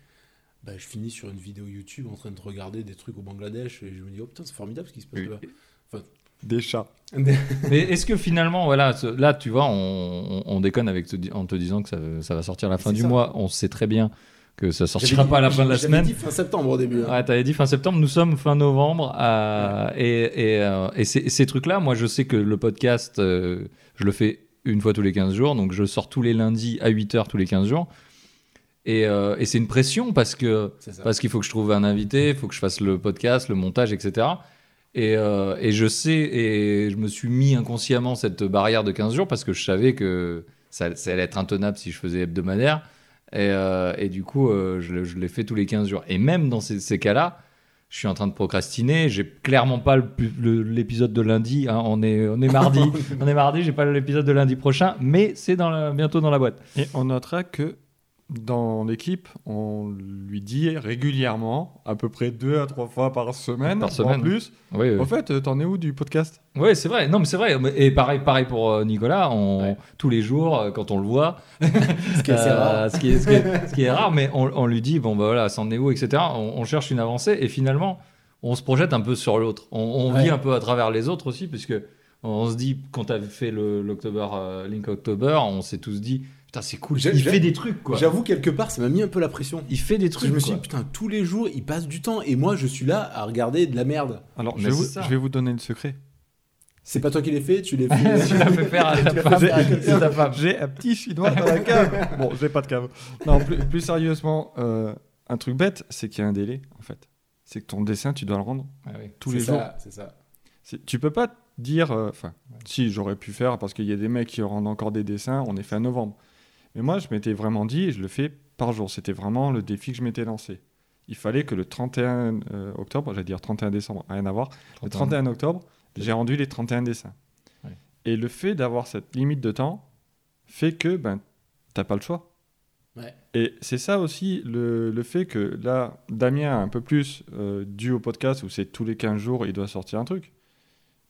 Speaker 3: bah, je finis sur une vidéo YouTube en train de regarder des trucs au Bangladesh et je me dis, oh putain, c'est formidable ce qui se passe
Speaker 1: Oui.
Speaker 3: là.
Speaker 2: Des chats.
Speaker 1: Mais est-ce que finalement, voilà, ce- là, tu vois, on, on- on déconne avec te, en te disant que ça, ça va sortir à la fin du
Speaker 3: ça.
Speaker 1: mois. On sait très bien que ça sortira pas à la fin de la
Speaker 3: j'avais
Speaker 1: semaine.
Speaker 3: dit fin septembre au début. hein.
Speaker 1: Ouais, t'avais dit fin septembre, nous sommes fin novembre. euh, Et, et, euh, et ces, ces trucs-là, moi, je sais que le podcast, euh, je le fais une fois tous les 15 jours. Donc, je sors tous les lundis à 8 heures tous les 15 jours. Et, euh, et c'est une pression parce que parce qu'il faut que je trouve un invité, il faut que je fasse le podcast, le montage, etc. Et, euh, et je sais, et je me suis mis inconsciemment cette barrière de 15 jours parce que je savais que ça, ça allait être intenable si je faisais hebdomadaire. Et, euh, et du coup, euh, je, l'ai fait tous les 15 jours. Et même dans ces, ces cas-là, je suis en train de procrastiner. J'ai clairement pas l'épisode de lundi. hein. On, est, on est mardi. [laughs] on est mardi, j'ai pas l'épisode de lundi prochain, mais c'est dans la- bientôt dans la boîte.
Speaker 2: Et on notera que dans l'équipe, on lui dit régulièrement, à peu près deux à trois fois par semaine,
Speaker 1: Par
Speaker 2: en
Speaker 1: semaine.
Speaker 2: plus.
Speaker 1: Oui, oui.
Speaker 2: En fait, euh, t'en es où du podcast?
Speaker 1: Ouais, c'est vrai. Non, mais c'est vrai. Et pareil, pareil pour euh, Nicolas. On,
Speaker 3: Ouais.
Speaker 1: Tous les jours, euh, quand on le voit, [laughs]
Speaker 3: Ce qui est
Speaker 1: euh,
Speaker 3: rare.
Speaker 1: ce, qui est, ce, qui est, [laughs] ce qui est rare, mais on, on lui dit bon bah voilà, c'en est où, etc. On, on cherche une avancée et finalement, on se projette un peu sur l'autre. On, on
Speaker 3: Ouais.
Speaker 1: vit un peu à travers les autres aussi, puisque on se dit quand t'avais fait le l'October euh, Link October, on s'est tous dit putain c'est cool. Il fait des trucs quoi.
Speaker 3: J'avoue, quelque part, ça m'a mis un peu la pression.
Speaker 1: Il fait des trucs.
Speaker 3: je me suis dit, putain, tous les jours, il passe du temps et moi, je suis là à regarder de la merde.
Speaker 2: Alors, je vais, vous, je vais vous donner le secret.
Speaker 3: C'est pas toi qui l'as fait, tu l'as fait. [laughs]
Speaker 1: l'as fait faire à
Speaker 3: Tu l'as
Speaker 1: femme.
Speaker 3: fait faire à [laughs]
Speaker 1: ta femme.
Speaker 2: J'ai un petit chinois dans la cave. [laughs] bon, j'ai pas de cave. Non, plus, plus sérieusement, euh, un truc bête, c'est qu'il y a un délai, en fait. c'est que ton dessin, tu dois le rendre
Speaker 1: Ah oui.
Speaker 2: tous les
Speaker 3: ça,
Speaker 2: jours.
Speaker 3: C'est ça.
Speaker 2: C'est- Tu peux pas dire, euh, enfin, si j'aurais pu faire parce qu'il y a des mecs qui rendent encore des dessins, on est fin novembre. Mais moi, je m'étais vraiment dit, et je le fais par jour. C'était vraiment le défi que je m'étais lancé. Il fallait que le 31 euh, octobre, j'allais dire 31 décembre, rien à voir, le 31 octobre, j'ai rendu les 31 dessins.
Speaker 1: Ouais.
Speaker 2: Et le fait d'avoir cette limite de temps fait que ben, t'as pas le choix.
Speaker 3: Ouais.
Speaker 2: Et c'est ça aussi le, le fait que là, Damien a un peu plus euh, dû au podcast où c'est tous les 15 jours, il doit sortir un truc.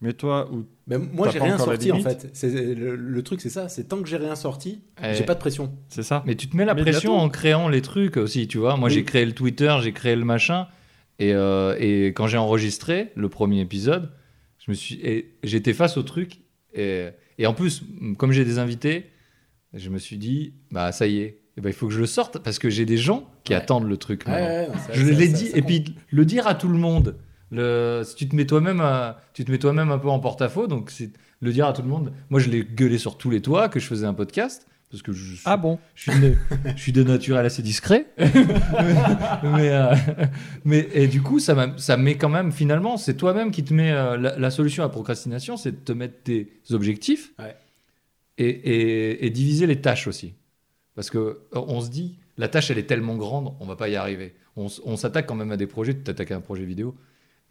Speaker 2: Mais toi, où
Speaker 3: Mais moi, j'ai rien sorti en fait. C'est- Le, le truc, c'est ça. C'est tant que j'ai rien sorti,
Speaker 1: Eh,
Speaker 3: j'ai pas de pression.
Speaker 2: c'est ça
Speaker 1: Mais tu te mets la
Speaker 2: Mais
Speaker 1: pression en créant les trucs aussi, tu vois. Moi,
Speaker 3: Oui.
Speaker 1: j'ai créé le Twitter, j'ai créé le machin. Et, euh, et quand j'ai enregistré le premier épisode, je me suis, j'étais face au truc. Et, et en plus, comme j'ai des invités, je me suis dit, bah ça y est, eh ben, il faut que je le sorte parce que j'ai des gens qui
Speaker 3: Ouais.
Speaker 1: attendent le truc.
Speaker 3: Ouais,
Speaker 1: maintenant.
Speaker 3: ouais, non, ça-
Speaker 1: je l'ai
Speaker 3: ça-
Speaker 1: dit,
Speaker 3: ça
Speaker 1: et
Speaker 3: compte.
Speaker 1: puis le dire à tout le monde. Le, si tu te mets toi-même, tu te mets toi-même un peu en porte-à-faux, donc c'est le dire à tout le monde. Moi, je l'ai gueulé sur tous les toits que je faisais un podcast parce que je suis,
Speaker 2: Ah bon?
Speaker 1: je suis, de, je suis de naturel assez discret. [laughs] mais, euh, mais et du coup, ça, ça met quand même, finalement, c'est toi-même qui te met euh, la, la solution à la procrastination, c'est de te mettre tes objectifs
Speaker 3: Ouais.
Speaker 1: et, et- et diviser les tâches aussi. Parce que euh, on se dit, la tâche, elle est tellement grande, on va pas y arriver. On s'attaque quand même à des projets, tu t'attaques à un projet vidéo.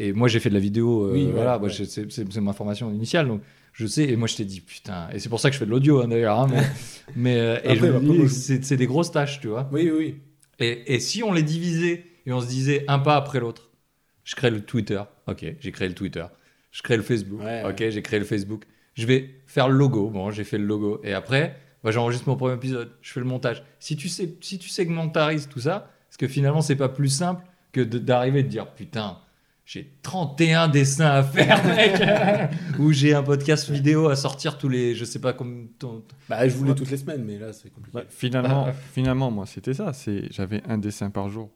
Speaker 1: Et moi, j'ai fait de la vidéo, euh,
Speaker 3: Oui,
Speaker 1: voilà,
Speaker 3: ouais.
Speaker 1: c'est ma formation initiale, donc je sais. Et moi, je t'ai dit, putain, et c'est pour ça que je fais de l'audio, hein, d'ailleurs. hein, mais [laughs] c'est des grosses tâches, tu vois.
Speaker 3: Oui, oui, oui.
Speaker 1: Et, et si on les divisait et on se disait un pas après l'autre, je crée le Twitter, ok, j'ai créé le Twitter. Je crée le Facebook,
Speaker 3: Ouais,
Speaker 1: ok, j'ai créé le Facebook. Je vais faire le logo, bon, j'ai fait le logo. Et après, bah, j'enregistre mon premier épisode, je fais le montage. Si tu sais, si tu segmentarises tout ça, parce que finalement, c'est pas plus simple que d'arriver et de dire putain. J'ai 31 dessins à faire, [laughs] mec! Ou j'ai un podcast vidéo à sortir tous les. Je sais pas comme. ton-
Speaker 3: Bah, je voulais toutes les semaines, mais là, c'est compliqué.
Speaker 2: Bah, finalement,
Speaker 1: Bah,
Speaker 2: finalement, moi, c'était ça. C'est, j'avais un dessin par jour.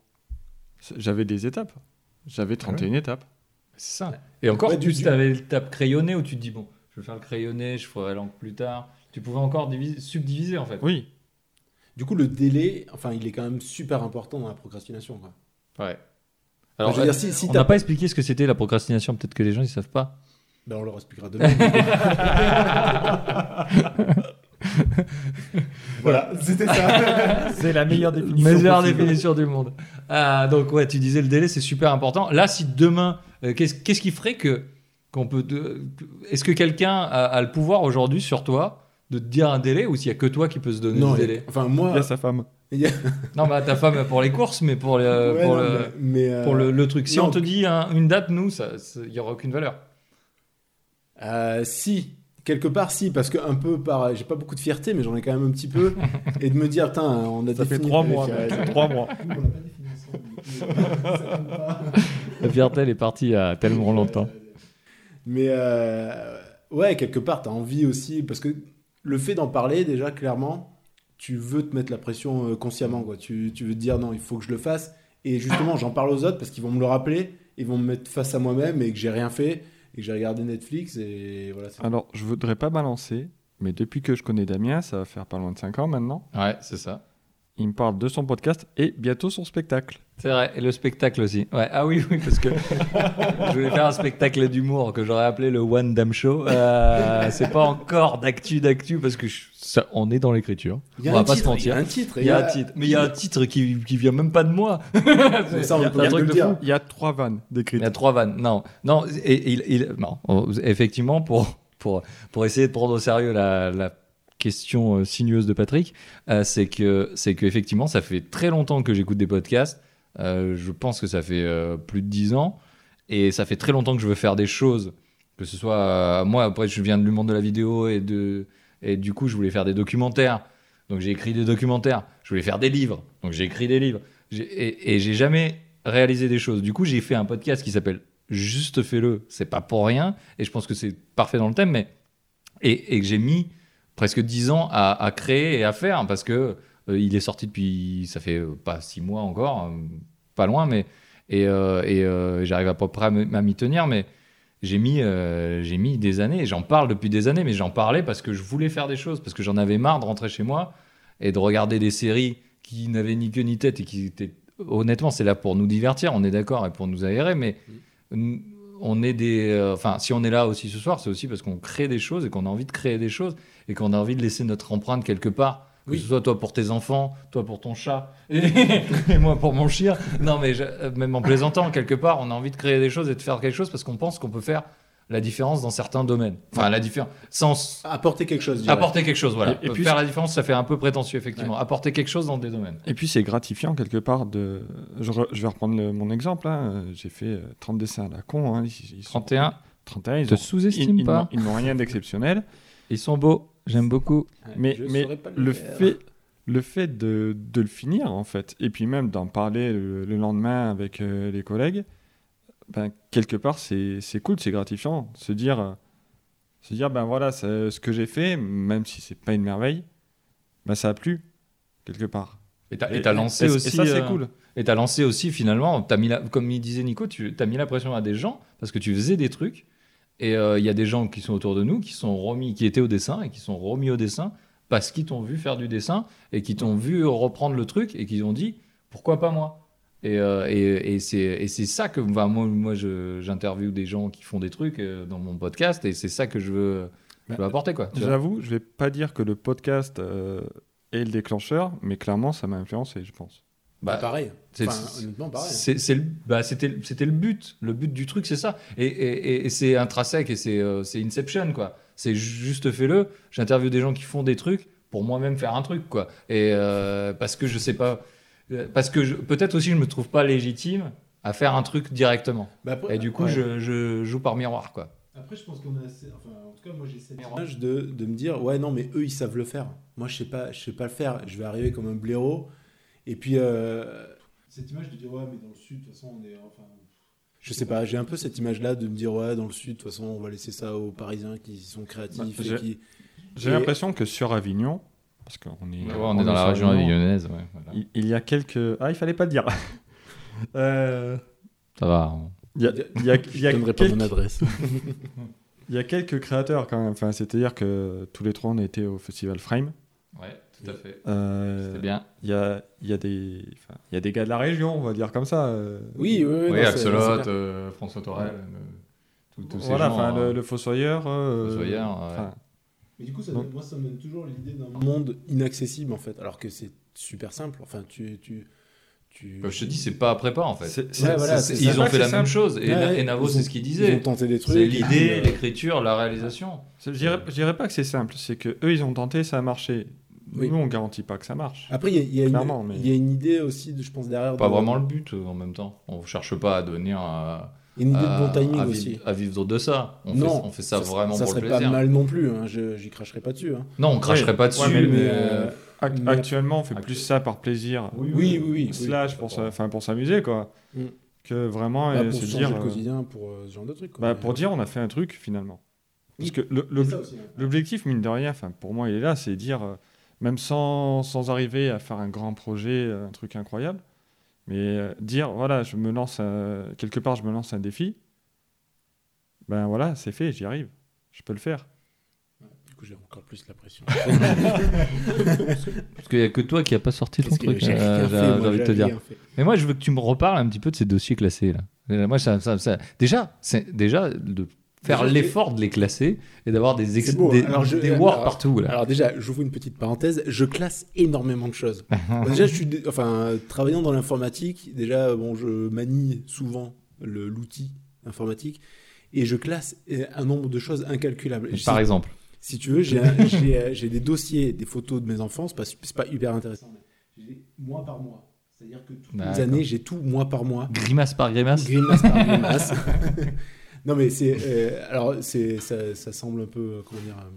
Speaker 2: J'avais des étapes. J'avais 31 étapes.
Speaker 1: C'est ça. Et encore,
Speaker 3: Ouais,
Speaker 1: plus
Speaker 3: du-
Speaker 1: tu avais le tape crayonné où tu te dis, bon, je vais faire le crayonné, je ferai l'encre plus tard. Tu pouvais encore diviser- subdiviser en fait.
Speaker 2: Oui.
Speaker 3: Du coup, le délai, enfin, il est quand même super important dans la procrastination. Quoi.
Speaker 1: Ouais.
Speaker 3: Enfin, je veux
Speaker 1: euh,
Speaker 3: dire, si, si
Speaker 1: on n'a pas expliqué ce que c'était la procrastination, peut-être que les gens ils savent pas.
Speaker 3: Ben, on leur expliquera demain. [laughs] voilà, c'était ça. [laughs]
Speaker 2: C'est la meilleure
Speaker 1: Meilleure définition du monde. Ah, donc ouais, tu disais le délai c'est super important. Là, si demain, euh, qu'est-ce qu'est-ce qui ferait que qu'on peut, de- Est-ce que quelqu'un a, a le pouvoir aujourd'hui sur toi de te dire un délai ou s'il y a que toi qui peux se donner
Speaker 3: non,
Speaker 1: le délai?
Speaker 3: enfin,
Speaker 2: Il y
Speaker 3: moi.
Speaker 2: a sa femme.
Speaker 1: Non, bah ta femme pour les courses, mais pour, les,
Speaker 3: Ouais,
Speaker 1: pour
Speaker 3: non,
Speaker 1: le.
Speaker 3: mais- mais, euh,
Speaker 1: pour le, le truc. Si
Speaker 3: non.
Speaker 1: on te dit un- une date, nous, il n'y aura aucune valeur.
Speaker 3: Euh, si, quelque part, si, parce que un peu par. J'ai pas beaucoup de fierté, mais j'en ai quand même un petit peu. [laughs] et de me dire, putain, on a
Speaker 2: Ça fait
Speaker 3: défini-
Speaker 2: trois mois.
Speaker 3: Ouais, [laughs]
Speaker 2: mec. Trois mois. [laughs]
Speaker 1: La fierté, elle est partie il y a tellement longtemps.
Speaker 3: Mais euh, ouais, quelque part, tu as envie aussi, parce que le fait d'en parler, déjà, clairement, tu veux te mettre la pression euh, consciemment. Quoi. Tu, tu veux te dire, non, il faut que je le fasse. Et justement, j'en parle aux autres parce qu'ils vont me le rappeler, ils vont me mettre face à moi-même et que j'ai rien fait, et que j'ai regardé Netflix, et voilà. c'est-
Speaker 2: Alors, je voudrais pas balancer, mais depuis que je connais Damien, ça va faire pas loin de 5 ans maintenant,
Speaker 1: Ouais, c'est ça.
Speaker 2: il me parle de son podcast et bientôt son spectacle.
Speaker 1: C'est vrai, et le spectacle aussi. Ouais, ah oui, oui, parce que [laughs] je voulais faire un spectacle d'humour que j'aurais appelé le One Dam Show. Euh, c'est pas encore d'actu, d'actu, parce que je- ça, on est dans l'écriture.
Speaker 3: Il y a
Speaker 1: On va
Speaker 3: un
Speaker 1: pas se
Speaker 3: titre,
Speaker 1: mentir.
Speaker 3: Il y a un titre.
Speaker 1: Il y a un titre, mais il y a un titre qui, qui vient même pas de moi. [laughs]
Speaker 3: Mais ça, on
Speaker 1: Il y a
Speaker 3: peut
Speaker 1: un
Speaker 3: pas
Speaker 1: truc
Speaker 3: le
Speaker 1: de
Speaker 3: dire.
Speaker 1: fou.
Speaker 2: Il y a trois vannes décrites.
Speaker 1: Il y a trois vannes. Non, non, et, il, il- non. on- effectivement, pour, pour, pour essayer de prendre au sérieux la, la question euh, sinueuse de Patrick, euh, c'est que, c'est que effectivement, ça fait très longtemps que j'écoute des podcasts. Euh, je pense que ça fait euh, plus de dix ans, et ça fait très longtemps que je veux faire des choses. Que ce soit euh, moi, après, je viens de monde de la vidéo et du coup, je voulais faire des documentaires. Donc j'ai écrit des documentaires. Je voulais faire des livres. Donc j'ai écrit des livres. Et, j'ai jamais réalisé des choses. Du coup, j'ai fait un podcast qui s'appelle Juste fais-le. C'est pas pour rien. Et je pense que c'est parfait dans le thème. Mais et, et que j'ai mis presque 10 ans à, créer et à faire parce que il est sorti depuis ça fait euh, pas six mois encore, euh, pas loin. Mais et, euh, et euh, j'arrive à peu près à m'y tenir. Mais j'ai mis, euh, j'ai mis des années, j'en parle depuis des années, mais j'en parlais parce que je voulais faire des choses, parce que j'en avais marre de rentrer chez moi et de regarder des séries qui n'avaient ni queue ni tête et qui étaient honnêtement, c'est là pour nous divertir, on est d'accord, et pour nous aérer, mais n- on est des. euh, Enfin, si on est là aussi ce soir, c'est aussi parce qu'on crée des choses et qu'on a envie de créer des choses et qu'on a envie de laisser notre empreinte quelque part. Que ce soit toi pour tes enfants, toi pour ton chat, et, [laughs] et moi pour mon chien. Non, mais je- euh, même en plaisantant, quelque part, on a envie de créer des choses et de faire quelque chose parce qu'on pense qu'on peut faire la différence dans certains domaines. Enfin, la différence. Sans
Speaker 3: Apporter quelque chose.
Speaker 1: apporter quelque chose, voilà.
Speaker 2: Et- et puis-
Speaker 1: faire la différence, ça fait un peu prétentieux, effectivement. Apporter quelque chose dans des domaines.
Speaker 2: Et puis c'est gratifiant quelque part de. Je, re- je vais reprendre le- mon exemple. hein. J'ai fait euh, 30 dessins à la con. hein. Ils, ils sont-
Speaker 1: 31,
Speaker 2: 31, ils
Speaker 1: te
Speaker 2: ont-
Speaker 1: sous-estime
Speaker 2: ils- ils
Speaker 1: pas.
Speaker 2: Ils n'ont rien d'exceptionnel.
Speaker 1: Ils sont beaux, j'aime beaucoup.
Speaker 2: Mais,
Speaker 3: je
Speaker 2: le, fait, le fait de, de le finir, en fait, et puis même d'en parler le, le lendemain avec euh, les collègues, ben, quelque part, c'est c'est cool, c'est gratifiant. Se dire, se dire ben voilà, ce que j'ai fait, même si c'est pas une merveille, ben, ça a plu, quelque part.
Speaker 1: Et t'as lancé
Speaker 2: et-
Speaker 1: aussi.
Speaker 2: Et ça, c'est
Speaker 1: euh,
Speaker 2: cool.
Speaker 1: Et t'as lancé aussi, finalement, as mis la- comme il disait Nico, tu as mis la pression à des gens parce que tu faisais des trucs. Et euh, il y a des gens qui sont autour de nous, qui sont remis, qui étaient au dessin et qui sont remis au dessin parce qu'ils t'ont vu faire du dessin et qui t'ont vu reprendre le truc et qui ont dit pourquoi pas moi? Et, euh, et, et c'est ça que enfin, moi, j'interviewe des gens qui font des trucs euh, dans mon podcast et c'est ça que je veux, je veux
Speaker 2: Bah,
Speaker 1: apporter.
Speaker 2: J'avoue, je vais pas dire que le podcast est le déclencheur, mais clairement, ça m'a influencé, je pense.
Speaker 3: Bah,
Speaker 1: Bah,
Speaker 3: pareil.
Speaker 1: c'est-
Speaker 3: Enfin, honnêtement, pareil.
Speaker 1: C'est, c'est le, bah, c'était, le- c'était le but. Le but du truc, c'est ça. Et, et- et- et c'est intrinsèque et c'est, euh, c'est Inception, quoi. C'est juste fais-le. J'interviewe des gens qui font des trucs pour moi-même faire un truc, quoi. Et euh, parce que je sais pas. euh, Parce que peut-être aussi je me trouve pas légitime à faire un truc directement.
Speaker 3: Bah, après-
Speaker 1: Et du coup,
Speaker 3: ouais.
Speaker 1: je, je joue par miroir, quoi.
Speaker 3: Après, je pense qu'on a assez. Enfin, en tout cas, moi, j'ai cette image de, de me dire, ouais, non, mais eux, ils savent le faire. Moi, je sais pas, je sais pas le faire. Je vais arriver comme un blaireau. Et puis, euh, cette image de dire, ouais, mais dans le sud, de toute façon, on est. Enfin, je sais pas, j'ai un peu cette image-là de me dire, ouais, dans le sud, de toute façon, on va laisser ça aux Parisiens qui sont créatifs.
Speaker 2: Bah,
Speaker 3: et
Speaker 2: j'ai-
Speaker 3: qui... Et-
Speaker 2: l'impression que sur Avignon, parce qu'on est,
Speaker 1: Ouais, on est dans la région
Speaker 2: Avignon,
Speaker 1: avignonnaise. Ouais, voilà.
Speaker 2: Il, il y a quelques. Ah, il fallait pas le dire. [laughs] Euh,
Speaker 1: Ça va. hein.
Speaker 2: Il y a, il y a- il y a
Speaker 3: je donnerai pas
Speaker 2: quelques,
Speaker 3: mon adresse. [laughs]
Speaker 2: il y a quelques créateurs quand même. Enfin, C'est-à-dire que tous les trois, on a été au festival Frame.
Speaker 1: Tout à fait.
Speaker 2: Euh,
Speaker 1: C'était bien.
Speaker 2: Il y a, il y, a des, y a des gars de la région, on va dire comme ça. euh.
Speaker 3: Oui, oui, oui.
Speaker 1: Axolot, euh, François Torel, euh, tous- ces
Speaker 2: Voilà,
Speaker 1: gens,
Speaker 2: enfin,
Speaker 1: euh,
Speaker 2: le, le Fossoyeur. euh,
Speaker 1: Fossoyeur, ouais.
Speaker 3: Mais du coup, ça donne- moi, ça me donne toujours l'idée d'un monde inaccessible, en fait. Alors que c'est super simple. Enfin, tu. tu, tu...
Speaker 1: Je te dis, c'est pas à prépa en fait.
Speaker 2: c'est-
Speaker 3: Ouais,
Speaker 2: c'est-
Speaker 3: voilà,
Speaker 1: C'est-
Speaker 3: c'est
Speaker 1: ils ont fait la même
Speaker 2: simple.
Speaker 1: chose. Et,
Speaker 3: Ouais,
Speaker 1: et Navo,
Speaker 3: ils
Speaker 1: c'est ce qu'il
Speaker 3: Ils
Speaker 1: disait.
Speaker 3: ont tenté des trucs.
Speaker 1: C'est l'idée, l'écriture, la réalisation.
Speaker 2: Je dirais, je dirais pas que c'est simple, c'est que eux ils ont tenté, ça a marché.
Speaker 3: Oui.
Speaker 2: Nous on garantit pas que ça marche.
Speaker 3: Après, il y a, y une,
Speaker 2: mais-
Speaker 3: il y a une idée aussi, je pense, derrière.
Speaker 1: Pas
Speaker 3: de-
Speaker 1: vraiment le but euh, en même temps. On cherche pas à devenir. à-
Speaker 3: Une idée
Speaker 1: à-
Speaker 3: de bon timing
Speaker 1: à
Speaker 3: aussi.
Speaker 1: vivre, à vivre de ça. On,
Speaker 3: non,
Speaker 1: fait, on fait ça, vraiment
Speaker 3: ça
Speaker 1: pour le
Speaker 3: serait
Speaker 1: plaisir.
Speaker 3: pas mal non plus. Hein. Je j'y cracherai pas dessus. Hein.
Speaker 1: Non, on cracherait
Speaker 2: Ouais.
Speaker 1: pas dessus,
Speaker 2: Ouais, mais-
Speaker 1: mais.
Speaker 3: euh,
Speaker 2: Ac-
Speaker 3: mais-
Speaker 2: Actuellement, on fait
Speaker 1: Actu-
Speaker 2: plus ça par plaisir.
Speaker 3: Oui, oui, oui. oui.
Speaker 2: Slash pour, sa- enfin, pour s'amuser quoi.
Speaker 3: Mm.
Speaker 2: Que vraiment
Speaker 3: Bah,
Speaker 2: euh,
Speaker 3: pour
Speaker 2: se
Speaker 3: changer
Speaker 2: dire.
Speaker 3: le
Speaker 2: euh,
Speaker 3: quotidien, pour euh, ce genre de quoi.
Speaker 2: bah, pour
Speaker 3: euh,
Speaker 2: dire on a fait un truc finalement. Parce
Speaker 3: Oui.
Speaker 2: que
Speaker 3: ça hein.
Speaker 2: l'objectif mine de rien, enfin pour moi il est là, c'est dire euh, même sans, sans arriver à faire un grand projet, euh, un truc incroyable, mais euh, dire voilà je me lance un- quelque part je me lance un défi. Ben voilà c'est fait, j'y arrive, je peux le faire.
Speaker 3: Du coup, j'ai encore plus la pression. [laughs]
Speaker 1: Parce qu'il y a que toi qui a pas sorti ton truc.
Speaker 3: j'ai
Speaker 1: euh, envie de te dire. Mais moi, je veux que tu me reparles un petit peu de ces dossiers classés là. Euh, Moi, ça, ça- ça- déjà, déjà de faire l'effort de les classer et d'avoir des, ex-
Speaker 3: beau,
Speaker 1: des,
Speaker 3: alors je-
Speaker 1: des words
Speaker 3: alors-
Speaker 1: partout là.
Speaker 3: Alors déjà, j'ouvre une petite parenthèse. Je classe énormément de choses. Bon, déjà, je suis, enfin, travaillant dans l'informatique, déjà, bon, je manie souvent l'outil informatique et je classe euh, un nombre de choses incalculables.
Speaker 1: Par exemple.
Speaker 3: si tu veux, j'ai [laughs] euh, des dossiers, des photos de mes enfants. C'est pas, pas hyper intéressant, mais j'ai mois par mois. C'est-à-dire que toutes les années, j'ai tout mois par mois.
Speaker 1: Grimace par grimace.
Speaker 3: Grimace par [laughs] grimace. Non, mais c'est. euh, alors, c'est, ça, ça semble un peu. Comment dire euh,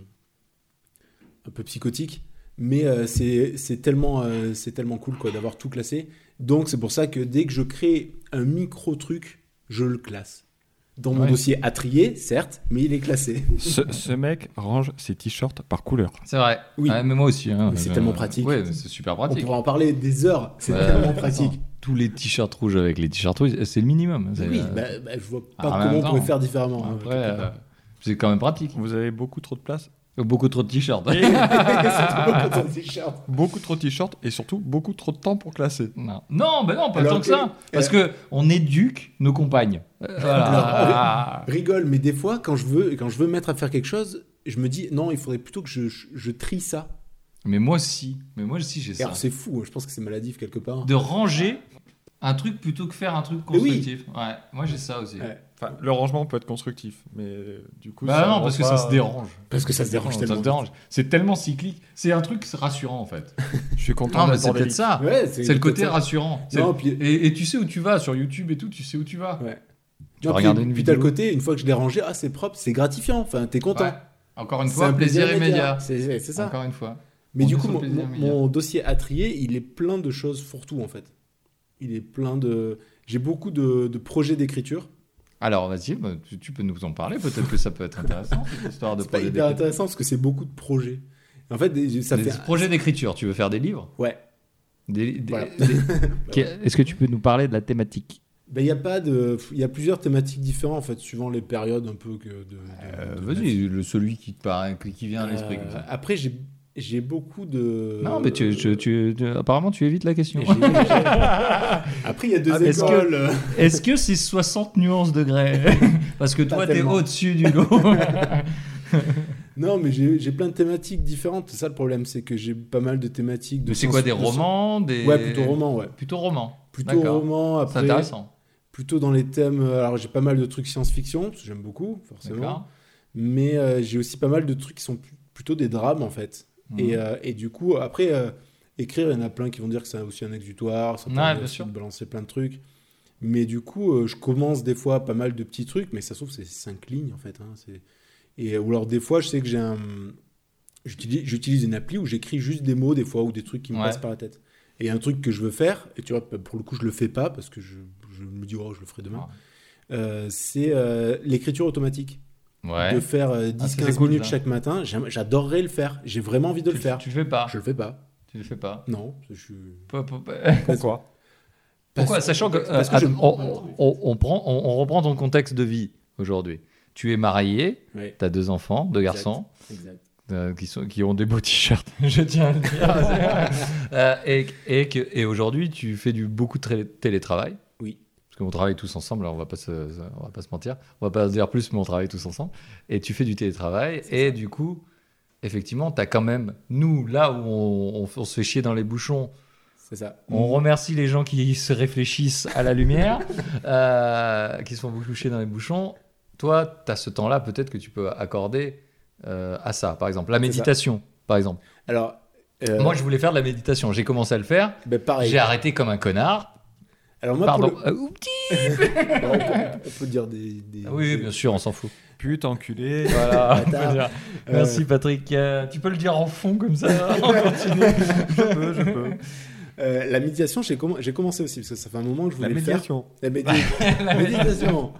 Speaker 3: Un peu psychotique. Mais euh, c'est, c'est, tellement, euh, c'est tellement cool quoi, d'avoir tout classé. Donc, c'est pour ça que dès que je crée un micro-truc, je le classe. Dans mon
Speaker 1: Ouais.
Speaker 3: dossier à trier, certes, mais il est classé.
Speaker 2: Ce, ce mec range ses t-shirts par couleur.
Speaker 1: C'est vrai.
Speaker 3: Oui.
Speaker 1: Ouais, mais moi aussi. hein.
Speaker 3: Mais c'est tellement pratique.
Speaker 1: Ouais, c'est super
Speaker 3: On
Speaker 1: pratique.
Speaker 3: pourra en parler des heures. C'est
Speaker 1: Ouais,
Speaker 3: tellement pratique.
Speaker 1: Tous les t-shirts rouges avec les t-shirts rouges, c'est le minimum.
Speaker 3: Oui,
Speaker 1: euh,
Speaker 3: bah, bah, je vois
Speaker 1: Ah,
Speaker 3: pas
Speaker 1: en
Speaker 3: comment on pourrait faire différemment. hein,
Speaker 1: Après, euh, c'est quand même pratique.
Speaker 2: Vous avez beaucoup trop de place
Speaker 1: Beaucoup [laughs] [laughs] [laughs] trop de t-shirts.
Speaker 3: Beaucoup
Speaker 2: trop de t-shirts et surtout beaucoup trop de temps pour classer.
Speaker 1: Non, non, bah non, pas
Speaker 3: Alors
Speaker 1: tant que ça. Parce que on éduque nos compagnes. Euh, Voilà.
Speaker 3: Rigole, mais des fois, quand je veux, quand je veux mettre à faire quelque chose, je me dis non, il faudrait plutôt que je, je, je trie ça.
Speaker 1: Mais moi aussi. Mais moi aussi, j'ai ça.
Speaker 3: c'est fou, je pense que c'est maladif quelque part.
Speaker 1: De ranger un truc plutôt que faire un truc
Speaker 3: Mais oui.
Speaker 1: constructif. Ouais, moi j'ai ça aussi.
Speaker 3: Ouais.
Speaker 2: Enfin, le rangement peut être constructif, mais du coup.
Speaker 1: Bah
Speaker 2: ça
Speaker 1: non, parce que
Speaker 2: pas-
Speaker 1: ça se dérange.
Speaker 3: Parce que ça se dérange
Speaker 1: Ça
Speaker 3: tellement.
Speaker 1: se dérange. C'est tellement cyclique. C'est un truc rassurant en fait. [laughs]
Speaker 2: Je suis content
Speaker 1: Non, mais c'est peut-être ça.
Speaker 3: Ouais,
Speaker 1: C'est le côté
Speaker 3: ça.
Speaker 1: rassurant.
Speaker 3: Non, puis,
Speaker 1: Et, et tu sais où tu vas sur YouTube et tout, tu sais où tu vas.
Speaker 3: ouais.
Speaker 1: Tu
Speaker 3: Non,
Speaker 1: vas
Speaker 3: puis-
Speaker 1: regarder une
Speaker 3: puis t'as le
Speaker 1: vidéo.
Speaker 3: côté, une fois que je l'ai rangé, ah c'est propre, c'est gratifiant. Enfin, t'es content.
Speaker 1: Ouais. Encore une
Speaker 3: C'est
Speaker 1: fois,
Speaker 3: un
Speaker 1: plaisir immédiat.
Speaker 3: C'est ça.
Speaker 1: Encore une fois.
Speaker 3: Mais
Speaker 1: On
Speaker 3: du coup, mon, dossier à trier, il est plein de choses fourre-tout en fait. Il est plein de. J'ai beaucoup de, de projets d'écriture.
Speaker 1: Alors vas-y, bah, tu, tu peux nous en parler. Peut-être que ça peut être intéressant cette histoire de
Speaker 3: C'est pas
Speaker 1: projet
Speaker 3: hyper
Speaker 1: d'écriture.
Speaker 3: intéressant parce que c'est beaucoup de projets. En fait, des- ça
Speaker 1: Des
Speaker 3: fait.
Speaker 1: projets d'écriture. Tu veux faire des livres?
Speaker 3: Ouais.
Speaker 1: Des- des-
Speaker 3: Voilà.
Speaker 1: des- [laughs] Est-ce que tu peux nous parler de la thématique?
Speaker 3: Ben, il y a pas de. Il y a plusieurs thématiques différentes en fait, suivant les périodes un peu que de. de-
Speaker 1: Euh,
Speaker 3: de.
Speaker 1: Vas-y, le celui qui te paraît, qui vient à l'esprit.
Speaker 3: Euh, après, j'ai j'ai beaucoup de.
Speaker 1: Non, mais tu, tu- tu- tu- apparemment, tu évites la question. [laughs]
Speaker 3: Après, il y a deux
Speaker 1: Ah, mais est-ce que-
Speaker 3: écoles.
Speaker 1: Est-ce que c'est 60 nuances degrés [laughs] Parce que toi, t'es au-dessus du lot. [laughs]
Speaker 3: Non, mais j'ai j'ai plein de thématiques différentes. C'est ça le problème, c'est que j'ai pas mal de thématiques. De
Speaker 1: Mais c'est quoi, des
Speaker 3: science- de-
Speaker 1: romans des...
Speaker 3: Ouais, plutôt romans, ouais.
Speaker 1: Plutôt romans.
Speaker 3: Plutôt
Speaker 1: D'accord.
Speaker 3: romans,
Speaker 1: C'est
Speaker 3: après.
Speaker 1: intéressant.
Speaker 3: Plutôt dans les thèmes. euh, Alors, j'ai pas mal de trucs science-fiction, parce que j'aime beaucoup, forcément. Mais euh, j'ai aussi pas mal de trucs qui sont pl- plutôt des drames, en fait.
Speaker 1: Mhm.
Speaker 3: Et, euh, et du coup, après, euh, écrire, il y en a plein qui vont dire que c'est aussi un exutoire, ça
Speaker 1: Ouais,
Speaker 3: permet
Speaker 1: bien
Speaker 3: aussi de balancer plein de trucs. Mais du coup, euh, je commence des fois pas mal de petits trucs, mais ça se trouve, c'est cinq lignes, en fait. hein, et, ou alors, des fois, je sais que j'ai un... J'utilise une appli où j'écris juste des mots, des fois, ou des trucs qui me
Speaker 1: Ouais.
Speaker 3: passent par la tête. Et un truc que je veux faire, et tu vois, pour le coup, je le fais pas, parce que je, je me dis, oh, je le ferai demain. C'est l'écriture automatique.
Speaker 1: Ouais.
Speaker 3: De faire euh,
Speaker 1: Ah, ça,
Speaker 3: 10-15
Speaker 1: c'est cool,
Speaker 3: minutes
Speaker 1: ça.
Speaker 3: chaque matin. J'adorerais le faire. J'ai vraiment envie de le faire.
Speaker 1: Tu le fais pas.
Speaker 3: Je le fais pas.
Speaker 1: Tu le fais pas.
Speaker 3: Non, je [laughs]
Speaker 2: Pourquoi?
Speaker 1: Pourquoi?
Speaker 3: Parce-
Speaker 1: Sachant que,
Speaker 3: parce que
Speaker 1: euh,
Speaker 3: je-
Speaker 1: on, on- on prend, on, on reprend ton contexte de vie aujourd'hui. Tu es marié,
Speaker 3: Ouais,
Speaker 1: tu as deux enfants, deux
Speaker 3: Exact.
Speaker 1: garçons.
Speaker 3: exact.
Speaker 1: euh, qui, sont, qui ont des beaux t-shirts, [laughs] je tiens à le dire. [laughs] Euh, et et, et aujourd'hui, tu fais du, beaucoup de télétravail. Parce qu'on travaille tous ensemble, alors on va pas se, on va pas se mentir. On va pas se dire plus, mais on travaille tous ensemble. Et tu fais du télétravail. Et du coup, effectivement, tu as quand même, nous, là où on, on- on se fait chier dans les bouchons,
Speaker 3: C'est ça.
Speaker 1: on remercie les gens qui se réfléchissent à la lumière, [laughs] euh, qui se font beaucoup chier dans les bouchons. Toi, tu as ce temps-là, peut-être que tu peux accorder euh, à ça, par exemple. La méditation, par exemple.
Speaker 3: Alors. euh,
Speaker 1: Moi, je voulais faire de la méditation. J'ai commencé à le faire.
Speaker 3: ben, pareil.
Speaker 1: J'ai arrêté comme un connard.
Speaker 3: Alors, moi,
Speaker 1: Pardon.
Speaker 3: pour
Speaker 1: Euh,
Speaker 3: le- Alors, [laughs] on, peut, on peut dire des. des-
Speaker 1: Ah oui,
Speaker 3: des-
Speaker 1: bien sûr, on s'en fout.
Speaker 2: Pute, enculé.
Speaker 1: Voilà. [laughs]
Speaker 3: Euh,
Speaker 1: Merci Patrick. Euh, tu peux le dire en fond comme ça [laughs] On continue.
Speaker 2: je peux, je peux.
Speaker 3: Euh, la méditation, j'ai comm- j'ai commencé aussi, parce que ça fait un moment que je
Speaker 2: La
Speaker 3: voulais faire.
Speaker 2: médiation.
Speaker 3: La, médi- la méditation.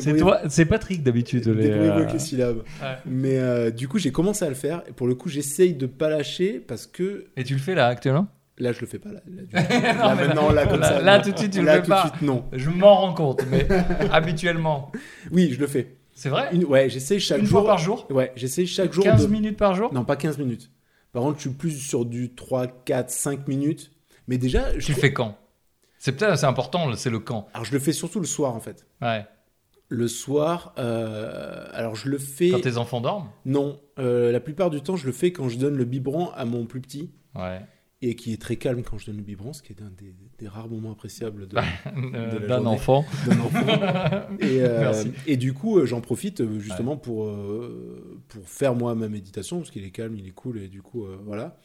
Speaker 1: C'est toi, c'est Patrick d'habitude. les, euh,
Speaker 3: les syllabes.
Speaker 1: Ouais.
Speaker 3: Mais euh, du coup, j'ai commencé à le faire. Et pour le coup, j'essaye de pas lâcher parce que
Speaker 1: Et tu le fais là actuellement?
Speaker 3: Là, je le fais pas. Là, Là, du- [laughs] là,
Speaker 1: mais
Speaker 3: maintenant, là, comme
Speaker 1: là-
Speaker 3: ça.
Speaker 1: là,
Speaker 3: non.
Speaker 1: tout de suite, tu le fais
Speaker 3: tout
Speaker 1: pas.
Speaker 3: suite, non.
Speaker 1: Je m'en rends compte, mais [laughs] habituellement.
Speaker 3: Oui, je le fais.
Speaker 1: C'est vrai?
Speaker 3: Une, ouais, j'essaye chaque
Speaker 1: Une
Speaker 3: jour.
Speaker 1: fois par jour?
Speaker 3: Ouais, j'essaye chaque jour.
Speaker 1: 15
Speaker 3: de-
Speaker 1: minutes par jour?
Speaker 3: Non, pas 15 minutes. Par contre, je suis plus sur du 3, 4, 5 minutes. Mais déjà, je,
Speaker 1: Tu le fais quand? C'est peut-être c'est important, c'est le quand.
Speaker 3: alors je le fais surtout le soir en fait.
Speaker 1: Ouais.
Speaker 3: Le soir, euh, alors je le fais.
Speaker 1: Quand tes enfants dorment?
Speaker 3: Non, euh, la plupart du temps, je le fais quand je donne le biberon à mon plus petit
Speaker 1: Ouais.
Speaker 3: Et qui est très calme quand je donne le biberon, ce qui est un des, des rares moments appréciables
Speaker 1: Euh, [laughs] D'un enfant. [laughs]
Speaker 3: d'un enfant. [laughs] Et, euh, et du coup, euh, j'en profite euh, justement pour, euh, pour faire moi ma méditation, parce qu'il est calme, il est cool, et du coup, voilà.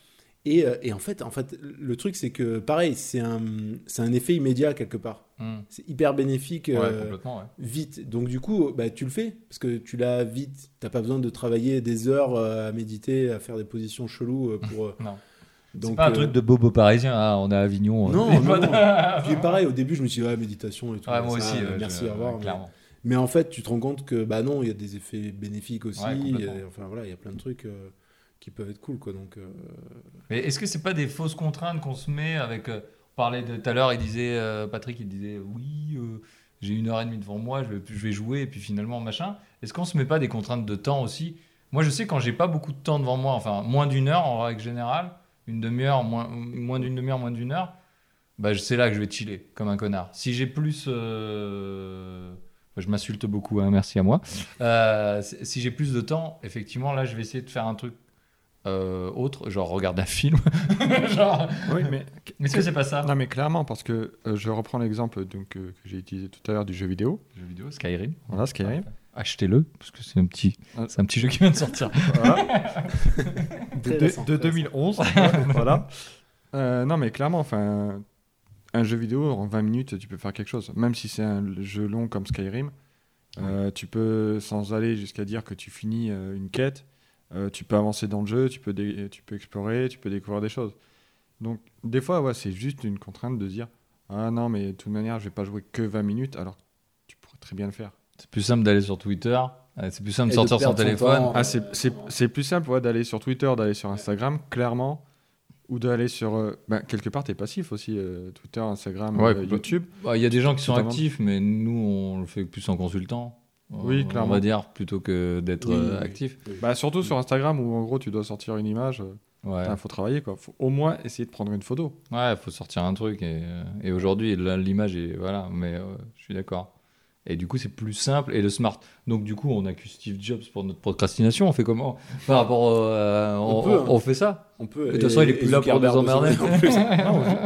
Speaker 3: Et, et en, fait, en fait, le truc, c'est que pareil, c'est un, un effet immédiat quelque part.
Speaker 1: Hmm.
Speaker 3: C'est hyper bénéfique
Speaker 1: Ouais, complètement, ouais.
Speaker 3: vite. Donc, du coup, bah, tu le fais, parce que tu l'as vite. T'as pas besoin de travailler des heures à méditer, à faire des positions cheloues pour.
Speaker 1: Non. C'est pas un
Speaker 3: euh,
Speaker 1: truc de bobo parisien, ah, on est à Avignon. euh.
Speaker 3: Non, [laughs] non,
Speaker 1: voilà. [laughs]
Speaker 3: Puis pareil, au début, je me suis dit, ouais, méditation et tout.
Speaker 1: Ouais, moi
Speaker 3: ça,
Speaker 1: aussi.
Speaker 3: merci,
Speaker 1: je-
Speaker 3: au revoir. mais-
Speaker 1: Clairement.
Speaker 3: Mais en fait, tu te rends compte que bah non, il y a des effets bénéfiques aussi.
Speaker 1: Ouais,
Speaker 3: a- enfin voilà, il y a plein de trucs euh, qui peuvent être cool quoi. Donc euh,
Speaker 1: Mais est-ce que c'est pas des fausses contraintes qu'on se met avec. euh, on parlait de tout à l'heure, il disait, euh, Patrick, il disait, oui, j'ai une heure et demie devant moi, je vais, je vais jouer, et puis finalement, machin. Est-ce qu'on se met pas des contraintes de temps aussi? Moi, je sais quand j'ai pas beaucoup de temps devant moi, enfin moins d'une heure en règle générale, une demi-heure, moins, moins d'une demi-heure, moins d'une heure, bah, c'est là que je vais chiller comme un connard. Si j'ai plus. euh, Je m'insulte beaucoup, hein, merci à moi. Euh, si j'ai plus de temps, effectivement, là, je vais essayer de faire un truc euh, autre, genre regarder un film. [laughs] genre...
Speaker 2: Oui, mais
Speaker 1: Est-ce que c'est pas ça
Speaker 2: non, mais clairement, parce que euh, je reprends l'exemple donc euh, que j'ai utilisé tout à l'heure du jeu vidéo.
Speaker 1: Jeu vidéo, Skyrim.
Speaker 2: Voilà, Skyrim.
Speaker 1: Achetez-le, parce que c'est un petit,
Speaker 2: Ah.
Speaker 1: c'est un petit jeu qui vient de sortir. [laughs]
Speaker 2: Voilà. de,
Speaker 3: Très
Speaker 2: de-
Speaker 3: récent,
Speaker 2: de
Speaker 3: très
Speaker 2: 2011. voilà. Euh, non, mais clairement, enfin, un jeu vidéo en 20 minutes, tu peux faire quelque chose. Même si c'est un jeu long comme Skyrim, euh, tu peux, sans aller jusqu'à dire que tu finis euh, une quête, euh, tu peux avancer dans le jeu, tu peux, dé- tu peux explorer, tu peux découvrir des choses. Donc, des fois, ouais, c'est juste une contrainte de dire Ah non, mais de toute manière, je vais pas jouer que 20 minutes, alors tu pourrais très bien le faire.
Speaker 1: C'est plus simple d'aller sur Twitter, euh, c'est plus simple de sortir son téléphone.
Speaker 3: temps.
Speaker 2: Ah, c'est- c'est c'est plus simple ouais, d'aller sur Twitter, d'aller sur Instagram, clairement, ou d'aller sur. euh, ben, quelque part, t'es passif aussi, euh, Twitter, Instagram,
Speaker 1: Ouais,
Speaker 2: euh,
Speaker 1: complètement.
Speaker 2: YouTube.
Speaker 1: Bah, Il y a des gens qui sont actifs, mais nous, on le fait plus en consultant.
Speaker 2: Oui, clairement.
Speaker 1: On va dire, plutôt que d'être
Speaker 3: Oui,
Speaker 1: euh,
Speaker 3: oui.
Speaker 1: actif.
Speaker 2: Bah, surtout sur Instagram, où en gros, tu dois sortir une image. euh,
Speaker 1: Ouais,
Speaker 2: Il faut travailler, quoi. faut au moins essayer de prendre une photo.
Speaker 1: ouais, faut sortir un truc. Et, euh, et aujourd'hui, l'image est. Voilà, mais euh, je suis d'accord. Et du coup, c'est plus simple et le smart. Donc, du coup, on accuse Steve Jobs pour notre procrastination. On fait comment Par rapport. euh, on,
Speaker 3: On peut, hein.
Speaker 1: on fait ça
Speaker 3: On peut.
Speaker 1: De toute façon, il est plus là pour nous emmerder.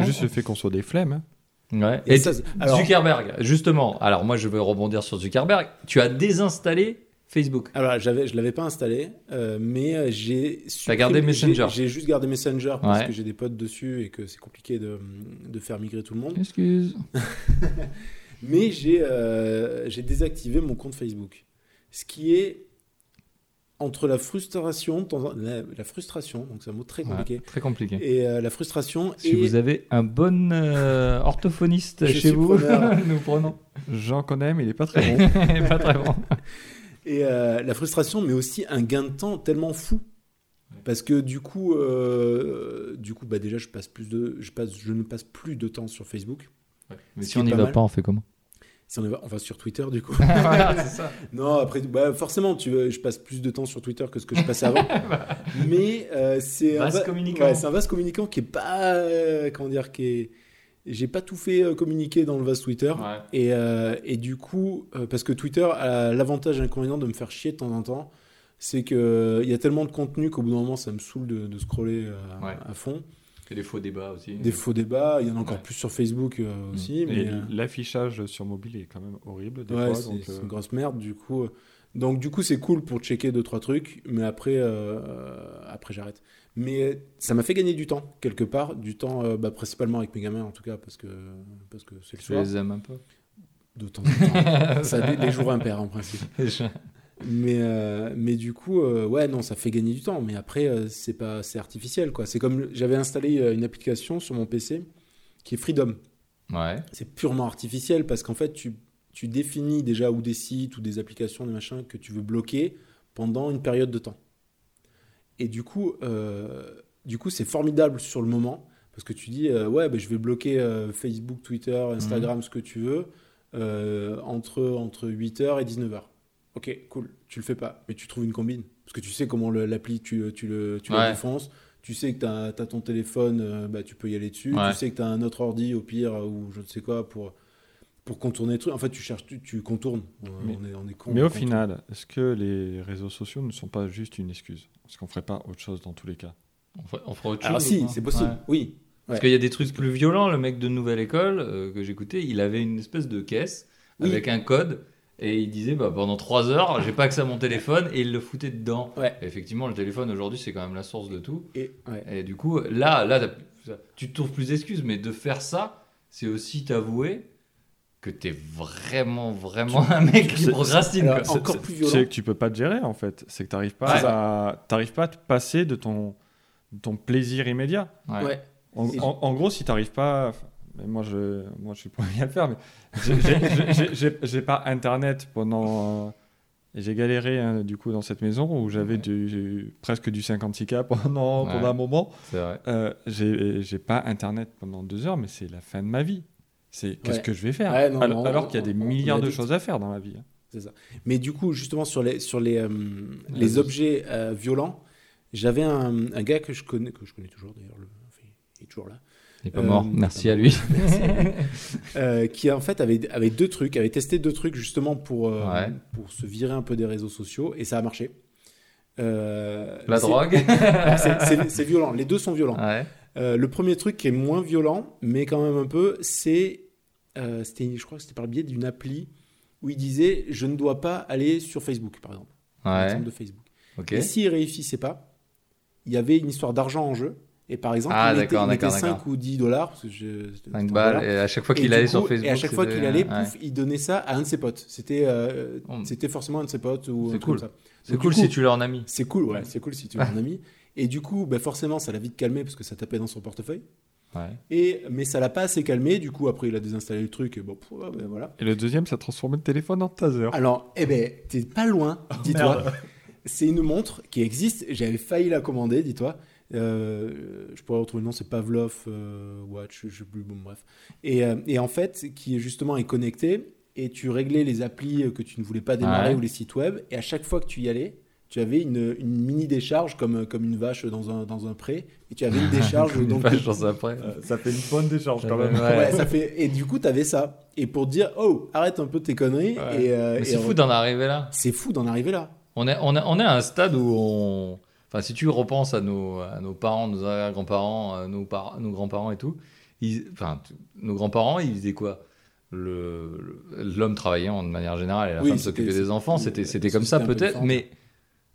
Speaker 2: Juste le fait qu'on soit des flemmes. hein.
Speaker 1: Ouais.
Speaker 3: Et
Speaker 1: Et,
Speaker 3: ça, c'est- alors-
Speaker 1: Zuckerberg, justement. Alors, moi, je vais rebondir sur Zuckerberg. Tu as désinstallé Facebook.
Speaker 3: Alors, j'avais, je l'avais pas installé, euh, mais euh, j'ai. supprimé-
Speaker 1: gardé Messenger.
Speaker 3: J'ai, j'ai juste gardé Messenger parce
Speaker 1: Ouais.
Speaker 3: que j'ai des potes dessus et que c'est compliqué de, de faire migrer tout le monde.
Speaker 1: Excuse. [laughs]
Speaker 3: Mais j'ai, euh, j'ai désactivé mon compte Facebook, ce qui est entre la frustration, la, la frustration, donc c'est un mot très compliqué,
Speaker 1: très compliqué.
Speaker 3: et euh, la frustration
Speaker 1: Si
Speaker 3: et
Speaker 1: vous avez un bon euh, orthophoniste
Speaker 3: Je
Speaker 1: chez vous, [laughs] nous prenons.
Speaker 2: J'en connais, mais il est pas très bon. [laughs]
Speaker 1: pas très bon. [laughs]
Speaker 3: Et euh, la frustration, mais aussi un gain de temps tellement fou. Parce que du coup, euh, du coup bah déjà, je, passe plus de, je, passe, je ne passe plus de temps sur Facebook.
Speaker 1: Mais si on
Speaker 3: est
Speaker 1: n'y va
Speaker 3: mal.
Speaker 1: pas, on fait comment?
Speaker 3: Si on, va, on va sur Twitter, du coup. [laughs]
Speaker 1: Voilà, c'est ça. [laughs]
Speaker 3: non, après, bah, forcément, tu veux, je passe plus de temps sur Twitter que ce que je passais avant. [laughs] mais euh, c'est un, va- ouais, un vaste communicant qui est pas, euh, comment dire, qui est... J'ai pas tout fait euh, communiquer dans le vaste Twitter. Et, euh, et du coup, parce que Twitter a l'avantage et l'inconvénient de me faire chier de temps en temps, c'est qu'il y a tellement de contenu qu'au bout d'un moment, ça me saoule de, de scroller
Speaker 1: Ouais.
Speaker 3: à fond.
Speaker 1: Des faux débats aussi.
Speaker 3: Des faux débats, il y en a encore
Speaker 1: Ouais.
Speaker 3: plus sur Facebook euh, aussi.
Speaker 2: Et
Speaker 3: Mais, euh,
Speaker 2: l'affichage sur mobile est quand même horrible. Des
Speaker 3: ouais,
Speaker 2: fois,
Speaker 3: c'est
Speaker 2: donc,
Speaker 3: c'est
Speaker 2: euh,
Speaker 3: une grosse merde du coup. Donc du coup, c'est cool pour checker deux trois trucs, mais après, euh, après j'arrête. Mais ça m'a fait gagner du temps quelque part, du temps bah, principalement avec mes gamins en tout cas parce que parce que c'est le
Speaker 1: Tu
Speaker 3: soir.
Speaker 1: les aimes un peu?
Speaker 3: De temps en temps. [laughs] ça les jours impairs en principe. Mais, euh, mais du coup, euh, ouais, non, ça fait gagner du temps. Mais après, euh, c'est pas, c'est artificiel, quoi. C'est comme j'avais installé une application sur mon PC qui est Freedom.
Speaker 1: Ouais.
Speaker 3: C'est purement artificiel parce qu'en fait, tu, tu définis déjà ou des sites ou des applications, des machins que tu veux bloquer pendant une période de temps. Et du coup, du coup, c'est formidable sur le moment parce que tu dis, ouais, ben, je vais bloquer Facebook, Twitter, Instagram, ce que tu veux, entre, entre 8h et 19h. Ok, cool, tu le fais pas, mais tu trouves une combine. Parce que tu sais comment l'appli, tu, tu le, tu la
Speaker 1: Ouais.
Speaker 3: défonces. Tu sais que tu as, ton téléphone, euh, bah, tu peux y aller dessus.
Speaker 1: Ouais.
Speaker 3: Tu sais que tu as un autre ordi au pire ou je ne sais quoi pour, pour contourner le truc. En fait, tu cherches, tu, tu contournes. On,
Speaker 2: Mais-
Speaker 3: on est, on est con,
Speaker 2: Mais
Speaker 3: on
Speaker 2: au
Speaker 3: contourne.
Speaker 2: final, est-ce que les réseaux sociaux ne sont pas juste une excuse? Est-ce qu'on ferait pas autre chose dans tous les cas
Speaker 1: On fera, on fera autre
Speaker 3: Alors
Speaker 1: chose,
Speaker 3: si,
Speaker 1: ou pas
Speaker 3: c'est possible,
Speaker 1: Ouais.
Speaker 3: oui.
Speaker 1: Parce qu'il y a des trucs plus violents. Le mec de Nouvelle École euh, que j'écoutais, il avait une espèce de caisse
Speaker 3: Oui.
Speaker 1: avec un code et il disait bah, pendant 3 heures, j'ai pas accès à mon téléphone et il le foutait dedans.
Speaker 3: Ouais.
Speaker 1: Et effectivement, le téléphone aujourd'hui, c'est quand même la source de tout.
Speaker 3: Et, ouais.
Speaker 1: Et du coup, là, là tu te trouves plus d'excuses, mais de faire ça, c'est aussi t'avouer que t'es vraiment, vraiment un mec qui
Speaker 2: C'est-
Speaker 1: procrastine. quoi.
Speaker 3: encore
Speaker 2: C'est-
Speaker 3: plus
Speaker 2: c'est-
Speaker 3: violent.
Speaker 2: C'est que tu peux pas te gérer en fait. C'est que tu n'arrives pas,
Speaker 1: Ouais.
Speaker 2: à... t'arrives pas à te passer de ton, plaisir immédiat.
Speaker 1: Ouais.
Speaker 3: Ouais.
Speaker 2: En, en- en gros, si tu n'arrives pas. Mais moi, je, moi, je suis pas bien à le faire, mais [laughs] j'ai- pas internet pendant. euh, j'ai galéré hein, du coup dans cette maison où j'avais
Speaker 1: Ouais.
Speaker 2: presque du 56K pendant,
Speaker 1: Ouais.
Speaker 2: pendant un moment.
Speaker 1: C'est vrai.
Speaker 2: Euh, j'ai pas internet pendant deux heures, mais c'est la fin de ma vie. C'est qu'est-ce
Speaker 3: Ouais.
Speaker 2: que je vais faire
Speaker 3: Ouais, non,
Speaker 2: Alors,
Speaker 3: non,
Speaker 2: alors
Speaker 3: on-
Speaker 2: qu'il y a des
Speaker 3: on- on
Speaker 2: milliards de choses à faire dans la vie. hein.
Speaker 3: C'est ça. Mais du coup, justement, sur les, sur les, euh, les objets euh, violents, j'avais un, un gars que je connais, que je connais toujours d'ailleurs, enfin, il est toujours là,
Speaker 1: Il est pas
Speaker 3: Euh,
Speaker 1: mort. Merci à lui. [laughs]
Speaker 3: euh, qui en fait avait, avait deux trucs, avait testé deux trucs justement pour, euh,
Speaker 1: Ouais.
Speaker 3: pour se virer un peu des réseaux sociaux et ça a marché. Euh,
Speaker 1: La drogue. [laughs]
Speaker 3: C'est- violent, les deux sont violents.
Speaker 1: ouais.
Speaker 3: Euh, le premier truc qui est moins violent, mais quand même un peu, c'est, euh, je crois que c'était par le biais d'une appli où il disait je ne dois pas aller sur Facebook, par exemple.
Speaker 1: Ouais.
Speaker 3: L'exemple de Facebook.
Speaker 1: Ok.
Speaker 3: Et s'il réussissait pas, il y avait une histoire d'argent en jeu. Et par exemple,
Speaker 1: Ah,
Speaker 3: il mettait, il mettait
Speaker 1: d'accord,
Speaker 3: 5
Speaker 1: d'accord.
Speaker 3: ou 10 dollars. Parce que je, c'était
Speaker 1: 5
Speaker 3: en
Speaker 1: balles. Et à chaque fois qu'il allait
Speaker 3: coup-
Speaker 1: sur Facebook.
Speaker 3: Et à chaque fois qu'il allait,
Speaker 1: ouais.
Speaker 3: il donnait ça à un de ses potes. C'était, euh,
Speaker 1: Oh.
Speaker 3: c'était forcément un de ses potes ou
Speaker 1: C'est
Speaker 3: un truc
Speaker 1: cool.
Speaker 3: comme ça.
Speaker 1: C'est cool
Speaker 3: coup,
Speaker 1: si tu l'as en ami.
Speaker 3: C'est cool, ouais, c'est cool si tu es un ami. Et du coup, bah, forcément, ça l'a vite calmé parce que ça tapait dans son portefeuille.
Speaker 1: Ouais.
Speaker 3: Et, mais ça l'a pas assez calmé. Du coup, après, il a désinstallé le truc. Et bon, pff, ben voilà.
Speaker 2: Et le deuxième, ça a transformé le téléphone en taser.
Speaker 3: Alors, eh ben, t'es pas loin, [laughs] dis-toi. c'est une montre qui existe. J'avais failli la commander, dis-toi. Euh, je pourrais retrouver le nom, c'est Pavlov euh, Watch, je sais plus, bon, bref. Et, euh, et en fait, qui justement est connecté. Et tu réglais les applis que tu ne voulais pas démarrer
Speaker 1: Ouais.
Speaker 3: ou les sites web. Et à chaque fois que tu y allais, tu avais une, une mini décharge comme, comme une vache dans un, dans un pré. Et tu avais une [laughs] décharge.
Speaker 1: Une
Speaker 3: donc,
Speaker 1: page [laughs] dans après.
Speaker 2: Euh, ça fait une bonne décharge quand même.
Speaker 3: Ouais, ça fait... Et du coup, tu avais ça. Et pour te dire, oh, arrête un peu tes conneries.
Speaker 2: Ouais.
Speaker 3: Et, euh,
Speaker 1: Mais
Speaker 3: et
Speaker 1: c'est
Speaker 3: on-
Speaker 1: fou d'en arriver là.
Speaker 3: C'est fou d'en arriver là.
Speaker 1: On est, on, est, on est à un stade où on. Enfin, si tu repenses à nos, à nos parents, nos grands-parents, euh, nos, par- nos grands-parents et tout, ils- enfin, t- nos grands-parents, ils faisaient quoi? Le- le- L'homme travaillait de manière générale et la
Speaker 3: Oui,
Speaker 1: femme s'occupait des enfants. C'était comme ça peut-être, mais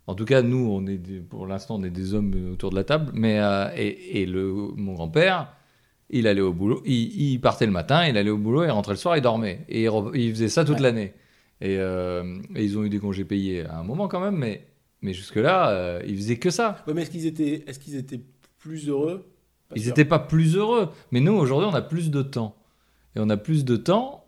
Speaker 1: en tout cas, nous, on est des- pour l'instant, on est des hommes autour de la table. Mais euh, et, et le, mon grand-père, il allait au boulot, il, il partait le matin, il allait au boulot, il rentrait le soir, il dormait. Et il, faisait ça toute
Speaker 3: Ouais.
Speaker 1: l'année. Et, euh, et ils ont eu des congés payés à un moment quand même, mais, mais jusque-là, euh, ils faisaient que ça.
Speaker 3: Ouais, mais est-ce qu'ils étaient, est-ce qu'ils étaient plus heureux? Pas
Speaker 1: Ils n'étaient pas plus heureux. Mais nous, aujourd'hui, on a plus de temps. Et on a plus de temps.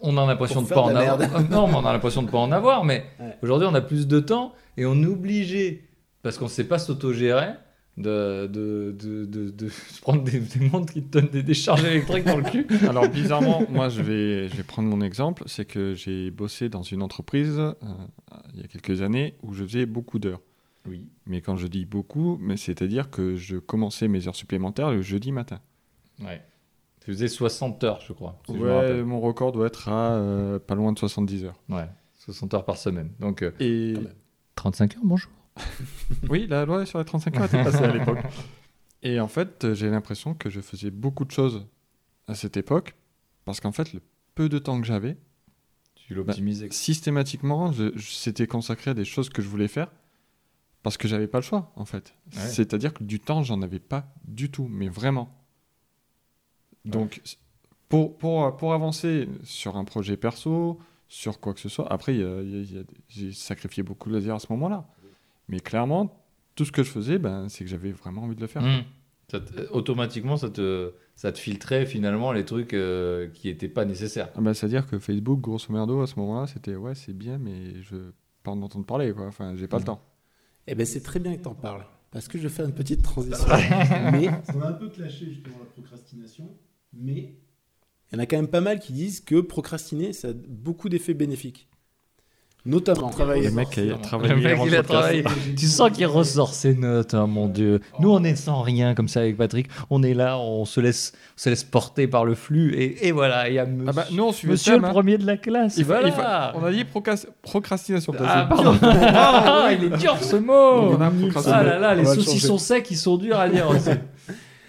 Speaker 1: On a l'impression de pas
Speaker 3: de
Speaker 1: en avoir.
Speaker 3: merde.
Speaker 1: non, mais on a l'impression de pas en avoir. Mais
Speaker 3: Ouais.
Speaker 1: aujourd'hui, on a plus de temps et on est obligé, parce qu'on ne sait pas s'autogérer, de, de, de, de, de se prendre des, des montres qui te donnent des décharges électriques dans le cul. [laughs]
Speaker 2: Alors bizarrement, moi je vais, je vais prendre mon exemple, c'est que j'ai bossé dans une entreprise euh, il y a quelques années où je faisais beaucoup d'heures.
Speaker 1: Oui.
Speaker 2: Mais quand je dis beaucoup, mais c'est-à-dire que je commençais mes heures supplémentaires le jeudi matin.
Speaker 1: Ouais. Tu faisais 60 heures, je crois. si
Speaker 2: Ouais, mon record doit être à euh, pas loin de 70 heures.
Speaker 1: Ouais. 60 heures par semaine. Donc, euh,
Speaker 2: Et
Speaker 3: Quand même.
Speaker 1: 35 heures, bonjour. [laughs]
Speaker 2: oui, la loi sur les 35 heures était [laughs] passée à [laughs] l'époque. Et en fait, euh, j'ai l'impression que je faisais beaucoup de choses à cette époque parce qu'en fait, le peu de temps que j'avais,
Speaker 1: Tu l'optimisais.
Speaker 2: systématiquement, je- je- c'était consacré à des choses que je voulais faire parce que j'avais pas le choix, en fait.
Speaker 1: Ouais.
Speaker 2: C'est-à-dire que du temps, j'en avais pas du tout, mais vraiment. Donc, pour, pour, pour avancer sur un projet perso, sur quoi que ce soit, après, j'ai sacrifié beaucoup de loisirs à ce moment-là. Mais clairement, tout ce que je faisais, ben, c'est que j'avais vraiment envie de le faire.
Speaker 1: Mmh. Ça te- euh, automatiquement, ça te, ça te filtrait finalement les trucs euh, qui n'étaient pas nécessaires.
Speaker 2: Ah bah, C'est-à-dire que Facebook, grosso merdo, à ce moment-là, c'était ouais, c'est bien, mais je veux pas en entendre parler, quoi. Enfin, j'ai pas le
Speaker 1: Mhm.
Speaker 2: temps.
Speaker 3: Eh ben, c'est très bien que t'en parles. Parce que je vais faire une petite transition. [laughs] mais
Speaker 4: On a un peu clashé justement la procrastination, mais
Speaker 3: il y en a quand même pas mal qui disent que procrastiner, ça a beaucoup d'effets bénéfiques. Notamment.
Speaker 2: Les mecs qui a travaillé
Speaker 1: Le mec, il
Speaker 2: le
Speaker 1: a travaillé. Tu sens qu'il ressort ses notes, hein, mon Dieu. Nous, on est sans rien comme ça avec Patrick. On est là, on se laisse, on se laisse porter par le flux. Et, et voilà, il y a monsieur,
Speaker 2: Ah bah, nous, on
Speaker 1: monsieur
Speaker 2: le
Speaker 1: le
Speaker 2: hein.
Speaker 1: premier de la classe.
Speaker 2: Il
Speaker 1: voilà.
Speaker 2: il faut- on a dit procras- procrastination.
Speaker 1: Ah, pardon.
Speaker 2: dur. [laughs]
Speaker 1: Ah, il est dur ce mot.
Speaker 2: On a procrastiné.
Speaker 1: Ah là là, les
Speaker 3: On va le
Speaker 1: saucissons secs, ils sont durs à dire aussi.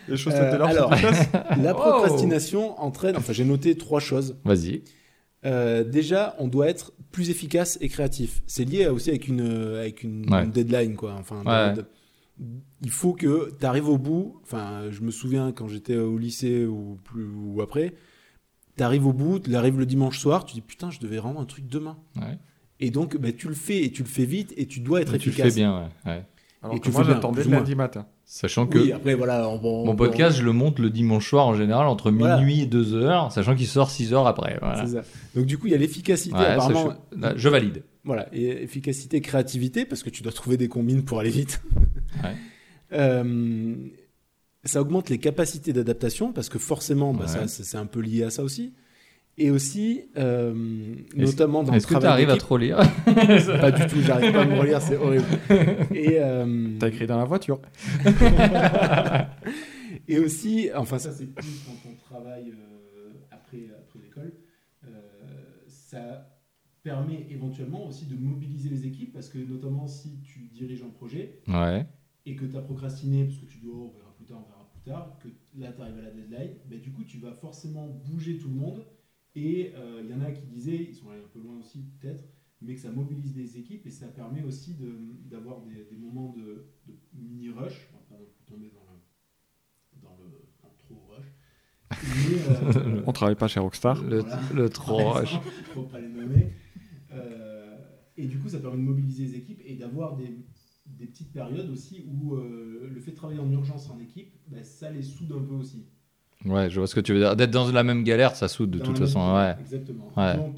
Speaker 2: Les choses
Speaker 3: Euh,
Speaker 2: étaient là.
Speaker 3: alors, [laughs] la procrastination entraîne. Enfin, j'ai noté trois choses.
Speaker 1: Vas-y.
Speaker 3: Euh, déjà, on doit être plus efficace et créatif. C'est lié aussi avec une, avec une,
Speaker 1: Ouais.
Speaker 3: une deadline, quoi. Enfin,
Speaker 1: Ouais.
Speaker 3: de- de- il faut que tu arrives au bout. Enfin, je me souviens quand j'étais au lycée ou, plus, ou après, tu arrives au bout, tu arrives le dimanche soir, tu dis putain, je devais rendre un truc demain.
Speaker 1: Ouais.
Speaker 3: Et donc, bah, tu le fais et tu le fais vite et tu dois être
Speaker 1: Tu le
Speaker 3: efficace.
Speaker 1: fais bien, ouais.
Speaker 2: Alors
Speaker 3: Et
Speaker 2: que
Speaker 3: tu
Speaker 2: moi, j'attendais le lundi matin.
Speaker 1: Sachant que
Speaker 3: Oui, après, voilà. on- on-
Speaker 1: mon
Speaker 3: on-
Speaker 1: podcast, je le monte le dimanche soir en général entre
Speaker 3: Voilà.
Speaker 1: minuit et 2 heures, sachant qu'il sort 6 heures après. Voilà.
Speaker 3: C'est ça. Donc, du coup, il y a l'efficacité,
Speaker 1: Ouais,
Speaker 3: apparemment.
Speaker 1: je, là, je valide.
Speaker 3: Voilà, et efficacité, créativité, parce que tu dois trouver des combines pour aller vite.
Speaker 1: Ouais. [laughs]
Speaker 3: Euh, ça augmente les capacités d'adaptation, parce que forcément, bah,
Speaker 1: Ouais.
Speaker 3: c'est un peu lié à ça aussi. Et aussi, euh, notamment dans le
Speaker 1: Est-ce que tu
Speaker 3: travail
Speaker 1: arrives à trop lire [laughs]
Speaker 3: Pas du tout, j'arrive pas à me relire, c'est horrible. Et, euh,
Speaker 2: T'as écrit dans la voiture. [laughs]
Speaker 3: et aussi, enfin, ça,
Speaker 4: c'est plus quand on travaille euh, après, après l'école. Euh, ça permet éventuellement aussi de mobiliser les équipes parce que, notamment, si tu diriges un projet
Speaker 1: Ouais.
Speaker 4: et que tu as procrastiné parce que tu dis oh, on verra plus tard, on verra plus tard, que là tu arrives à la deadline, ben, du coup tu vas forcément bouger tout le monde. Et euh, il y en a qui disaient, ils sont allés un peu loin aussi peut-être, mais que ça mobilise des équipes et ça permet aussi de- d'avoir des, des moments de, de mini-rush, on va pas non plus tomber dans le, dans le dans le trop rush. Euh, [laughs]
Speaker 2: On travaille pas chez Rockstar.
Speaker 1: Le,
Speaker 4: Voilà.
Speaker 1: le trop
Speaker 4: exemple, faut pas les nommer. Euh, et du coup, ça permet de mobiliser les équipes et d'avoir des, des petites périodes aussi où euh, le fait de travailler en urgence en équipe, bah, ça les soude un peu aussi.
Speaker 1: Ouais, je vois ce que tu veux dire. D'être dans la même galère, ça soude de
Speaker 4: Dans
Speaker 1: toute
Speaker 4: la
Speaker 1: façon.
Speaker 4: même-
Speaker 1: Ouais.
Speaker 4: Exactement.
Speaker 1: Ouais.
Speaker 4: Donc,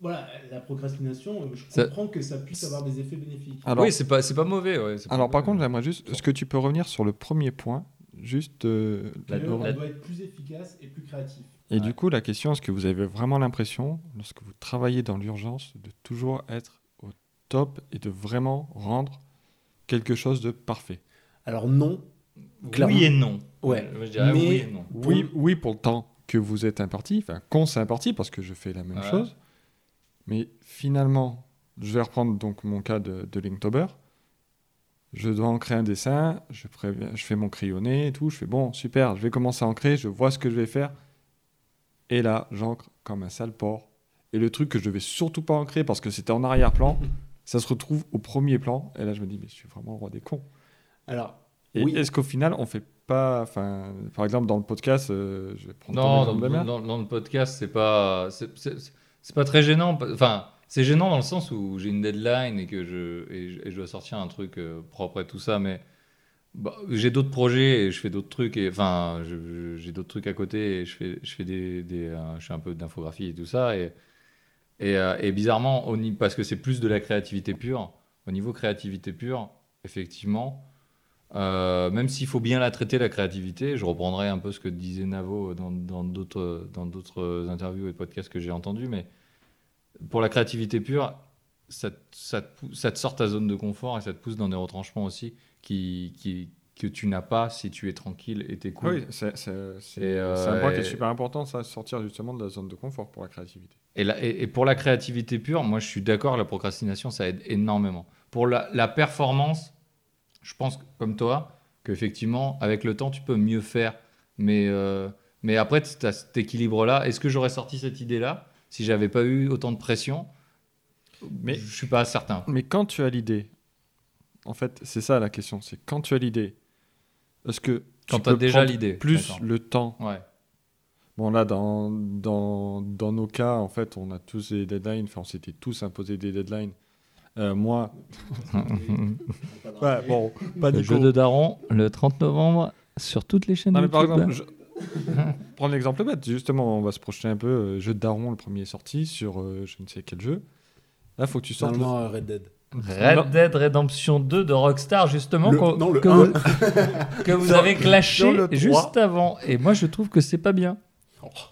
Speaker 4: voilà, la procrastination, euh, je
Speaker 1: Ça-
Speaker 4: comprends que ça puisse avoir des effets bénéfiques.
Speaker 2: Alors,
Speaker 1: oui, c'est pas, c'est pas mauvais. Ouais, c'est pas
Speaker 2: alors par
Speaker 1: mauvais.
Speaker 2: contre, j'aimerais juste. Est-ce que tu peux revenir sur le premier point Juste. euh,
Speaker 1: La-
Speaker 4: Que on
Speaker 1: la-
Speaker 4: doit être plus efficace et plus créatif.
Speaker 2: Et
Speaker 1: Ouais.
Speaker 2: du coup, la question, est-ce que vous avez vraiment l'impression, lorsque vous travaillez dans l'urgence, de toujours être au top et de vraiment rendre quelque chose de parfait?
Speaker 3: Alors non, clairement.
Speaker 1: Oui et non.
Speaker 3: Ouais.
Speaker 1: Je dirais
Speaker 3: Mais-
Speaker 1: oui et non.
Speaker 2: Oui, oui, pour le temps que vous êtes imparti, enfin qu'on s'est imparti, parce que je fais la même
Speaker 1: Ouais.
Speaker 2: chose. Mais finalement, je vais reprendre donc mon cas de, de Linktober. Je dois ancrer un dessin, je, préviens- je fais mon crayonné et tout. Je fais bon, super, je vais commencer à ancrer, je vois ce que je vais faire. Et là, j'ancre comme un sale porc. Et le truc que je devais surtout pas ancrer parce que c'était en arrière-plan, ça se retrouve au premier plan. Et là, je me dis, mais je suis vraiment le roi des cons.
Speaker 3: Alors,
Speaker 2: Et
Speaker 3: Oui.
Speaker 2: est-ce qu'au final, on fait pas, enfin, par exemple, dans le podcast, euh, je vais prendre ton
Speaker 1: Non,
Speaker 2: exemple
Speaker 1: dans, dans- dans le podcast, c'est pas, c'est- pas très gênant. Enfin, c'est gênant dans le sens où j'ai une deadline et que je, et je, et je dois sortir un truc euh, propre et tout ça, mais bah, j'ai d'autres projets et je fais d'autres trucs. Et enfin, j'ai d'autres trucs à côté et je fais, je fais des, des euh, je fais un peu d'infographie et tout ça. Et, et, et bizarrement, au ni- parce que c'est plus de la créativité pure. Au niveau créativité pure, effectivement. Euh, même s'il faut bien la traiter, la créativité, je reprendrai un peu ce que disait Navo dans d'autres dans d'autres interviews et podcasts que j'ai entendus, mais pour la créativité pure, ça, te- ça, te pou- ça te sort ta zone de confort et ça te pousse dans des retranchements aussi qui, qui, que tu n'as pas si tu es tranquille et t'es cool.
Speaker 2: Oui, c'est
Speaker 1: euh,
Speaker 2: un point qui est super important, ça, sortir justement de la zone de confort pour la créativité.
Speaker 1: Et, la- et- et pour la créativité pure, moi je suis d'accord, la procrastination ça aide énormément. Pour la, la performance, je pense comme toi qu'effectivement avec le temps tu peux mieux faire, mais, euh, mais après tu as cet équilibre-là. Est-ce que j'aurais sorti cette idée-là si j'avais pas eu autant de pression?
Speaker 2: Mais-
Speaker 1: je suis pas certain.
Speaker 2: Mais quand tu as l'idée, en fait, c'est ça la question, c'est quand tu as l'idée, est-ce que
Speaker 1: Quand
Speaker 2: tu
Speaker 1: as déjà l'idée.
Speaker 2: plus le temps?
Speaker 1: Ouais.
Speaker 2: Bon là, dans, dans, dans nos cas, en fait, on a tous des deadlines, enfin, on s'était tous imposé des deadlines. Euh, moi, ouais, bon, pas
Speaker 1: Le jeu de Daron, le 30 novembre, sur toutes les chaînes
Speaker 2: Non, mais par
Speaker 1: YouTube.
Speaker 2: exemple, je... prendre l'exemple bête, justement, on va se projeter un peu. euh, jeu de Daron, le premier est sorti sur euh, je ne sais quel jeu. Là, faut que tu sortes. le-
Speaker 3: normalement, euh, Red Dead.
Speaker 1: Red Dead Redemption 2 de Rockstar, justement,
Speaker 3: Le- non, le
Speaker 1: que, vous, que vous
Speaker 2: Sur-
Speaker 1: avez clashé
Speaker 2: le
Speaker 1: juste avant. Et moi, je trouve que c'est pas bien.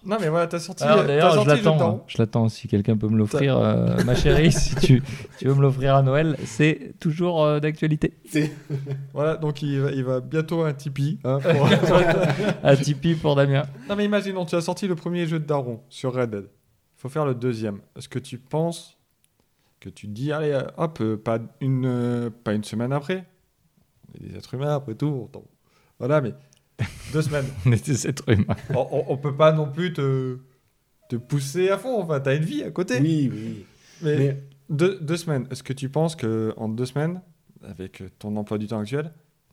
Speaker 2: Non, mais voilà, t'as sorti.
Speaker 1: Alors d'ailleurs, je
Speaker 2: sorti
Speaker 1: l'attends. Hein. Je l'attends si quelqu'un peut me l'offrir, euh, ma chérie. [laughs] si tu, tu veux me l'offrir à Noël, c'est toujours euh, d'actualité. [laughs]
Speaker 2: Voilà, donc il va, il va bientôt un Tipeee. hein, pour- [laughs]
Speaker 1: À Tipeee pour Damien.
Speaker 2: non, mais imaginons, tu as sorti le premier jeu de Daron sur Red Dead. Il faut faire le deuxième. Est-ce que tu penses que tu te dis, allez, hop, euh, pas une, euh, pas une semaine après? On est des êtres humains après tout. on- Voilà, mais deux semaines. [laughs]
Speaker 1: On est des êtres humains.
Speaker 2: on, on- on peut pas non plus te, te pousser à fond. Enfin, t'as une vie à côté.
Speaker 3: Oui, oui.
Speaker 2: Mais,
Speaker 3: Mais
Speaker 2: Deux, deux semaines. Est-ce que tu penses que en deux semaines, avec ton emploi du temps actuel,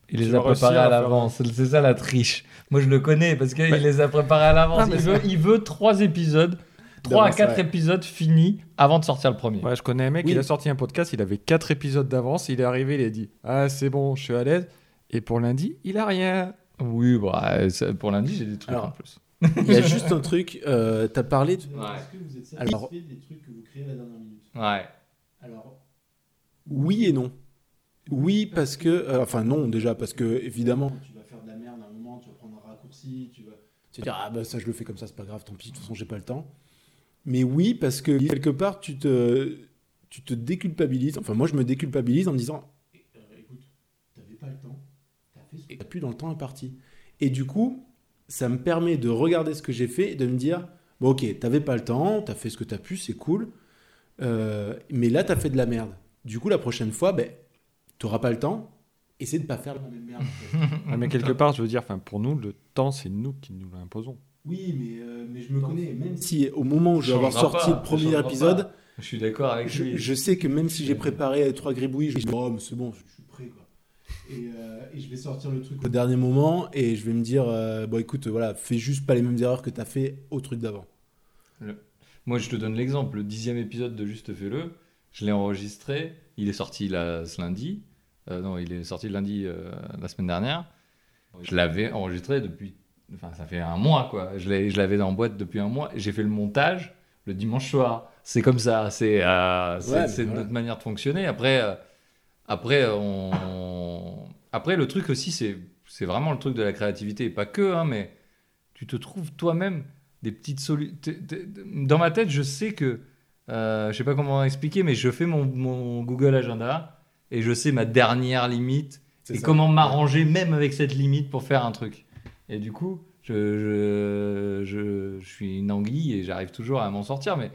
Speaker 1: Il les a préparés à l'avance. C'est ça la triche. Moi, je le connais parce qu'il
Speaker 2: Mais-
Speaker 1: les a préparés à l'avance.
Speaker 2: Ah, mais
Speaker 1: Il, veut, il veut trois épisodes, trois à
Speaker 3: D'avance,
Speaker 1: quatre
Speaker 3: ouais.
Speaker 1: épisodes finis avant de sortir le premier.
Speaker 2: Ouais, je connais un mec,
Speaker 3: Oui.
Speaker 2: il a sorti un podcast, il avait quatre épisodes d'avance, il est arrivé, il a dit Ah, c'est bon, je suis à l'aise. Et pour lundi, il a rien.
Speaker 1: Oui, bah, ça- pour lundi, j'ai des trucs
Speaker 3: Alors,
Speaker 1: en plus. [laughs]
Speaker 3: il y a juste un truc. Euh, T'as parlé de.
Speaker 4: Est-ce que vous êtes satisfait
Speaker 3: Alors-
Speaker 4: des trucs que vous créez à la dernière minute
Speaker 1: Ouais.
Speaker 4: Alors,
Speaker 3: Oui et non. Oui, parce que. euh, enfin, non, déjà, parce que, évidemment.
Speaker 4: tu vas faire de la merde à un moment, tu vas prendre un raccourci, tu vas.
Speaker 3: Tu vas dire, ah bah ça je le fais comme ça, c'est pas grave, tant pis, de toute façon j'ai pas le temps. Mais oui, parce que quelque part, tu te, tu te déculpabilises. Enfin, moi je me déculpabilise en me disant,
Speaker 4: Euh, écoute, t'avais pas le temps, t'as fait ce que
Speaker 3: et plus dans le temps imparti. Et du coup, ça me permet de regarder ce que j'ai fait et de me dire bon, ok, t'avais pas le temps, t'as fait ce que t'as pu, c'est cool, Euh, mais là, t'as fait de la merde. Du coup, la prochaine fois, ben, t'auras pas le temps, essaie de pas faire la même merde.
Speaker 2: Ah, [laughs] mais quelque part, je veux dire, enfin, pour nous, le temps, c'est nous qui nous l'imposons.
Speaker 4: Oui, mais, euh, mais je me connais, même si.
Speaker 3: au moment où je vais avoir sorti
Speaker 1: pas,
Speaker 3: le premier épisode,
Speaker 1: pas. Je suis d'accord avec
Speaker 3: je,
Speaker 1: lui.
Speaker 3: je sais que même si j'ai préparé trois gribouilles, je me dis oh, mais c'est bon,
Speaker 4: Je suis prêt, quoi. Et, euh, et je vais sortir le truc
Speaker 3: au dernier moment et je vais me dire euh, bon écoute voilà fais juste pas les mêmes erreurs que t'as fait au truc d'avant
Speaker 1: Moi, je te donne l'exemple. Le dixième épisode de Juste Fais-le, je l'ai enregistré. Il est sorti là, ce lundi. Euh, non, il est sorti lundi euh, la semaine dernière. Je l'avais enregistré depuis. Enfin, ça fait un mois, quoi. Je l'ai- je l'avais en boîte depuis un mois. J'ai fait le montage le dimanche soir. C'est comme ça. C'est euh, c'est-
Speaker 3: Ouais, voilà.
Speaker 1: notre manière de fonctionner. Après, euh, après, on... après le truc aussi, c'est vraiment le truc de la créativité. Et pas que, hein, mais tu te trouves toi-même des petites solutions. Dans ma tête, je sais que, euh, je sais pas comment expliquer, mais je fais mon, mon Google Agenda et je sais ma dernière limite et
Speaker 3: ça.
Speaker 1: comment m'arranger même avec cette limite pour faire un truc. Et du coup, je, je, je, je suis une anguille et j'arrive toujours à m'en sortir, mais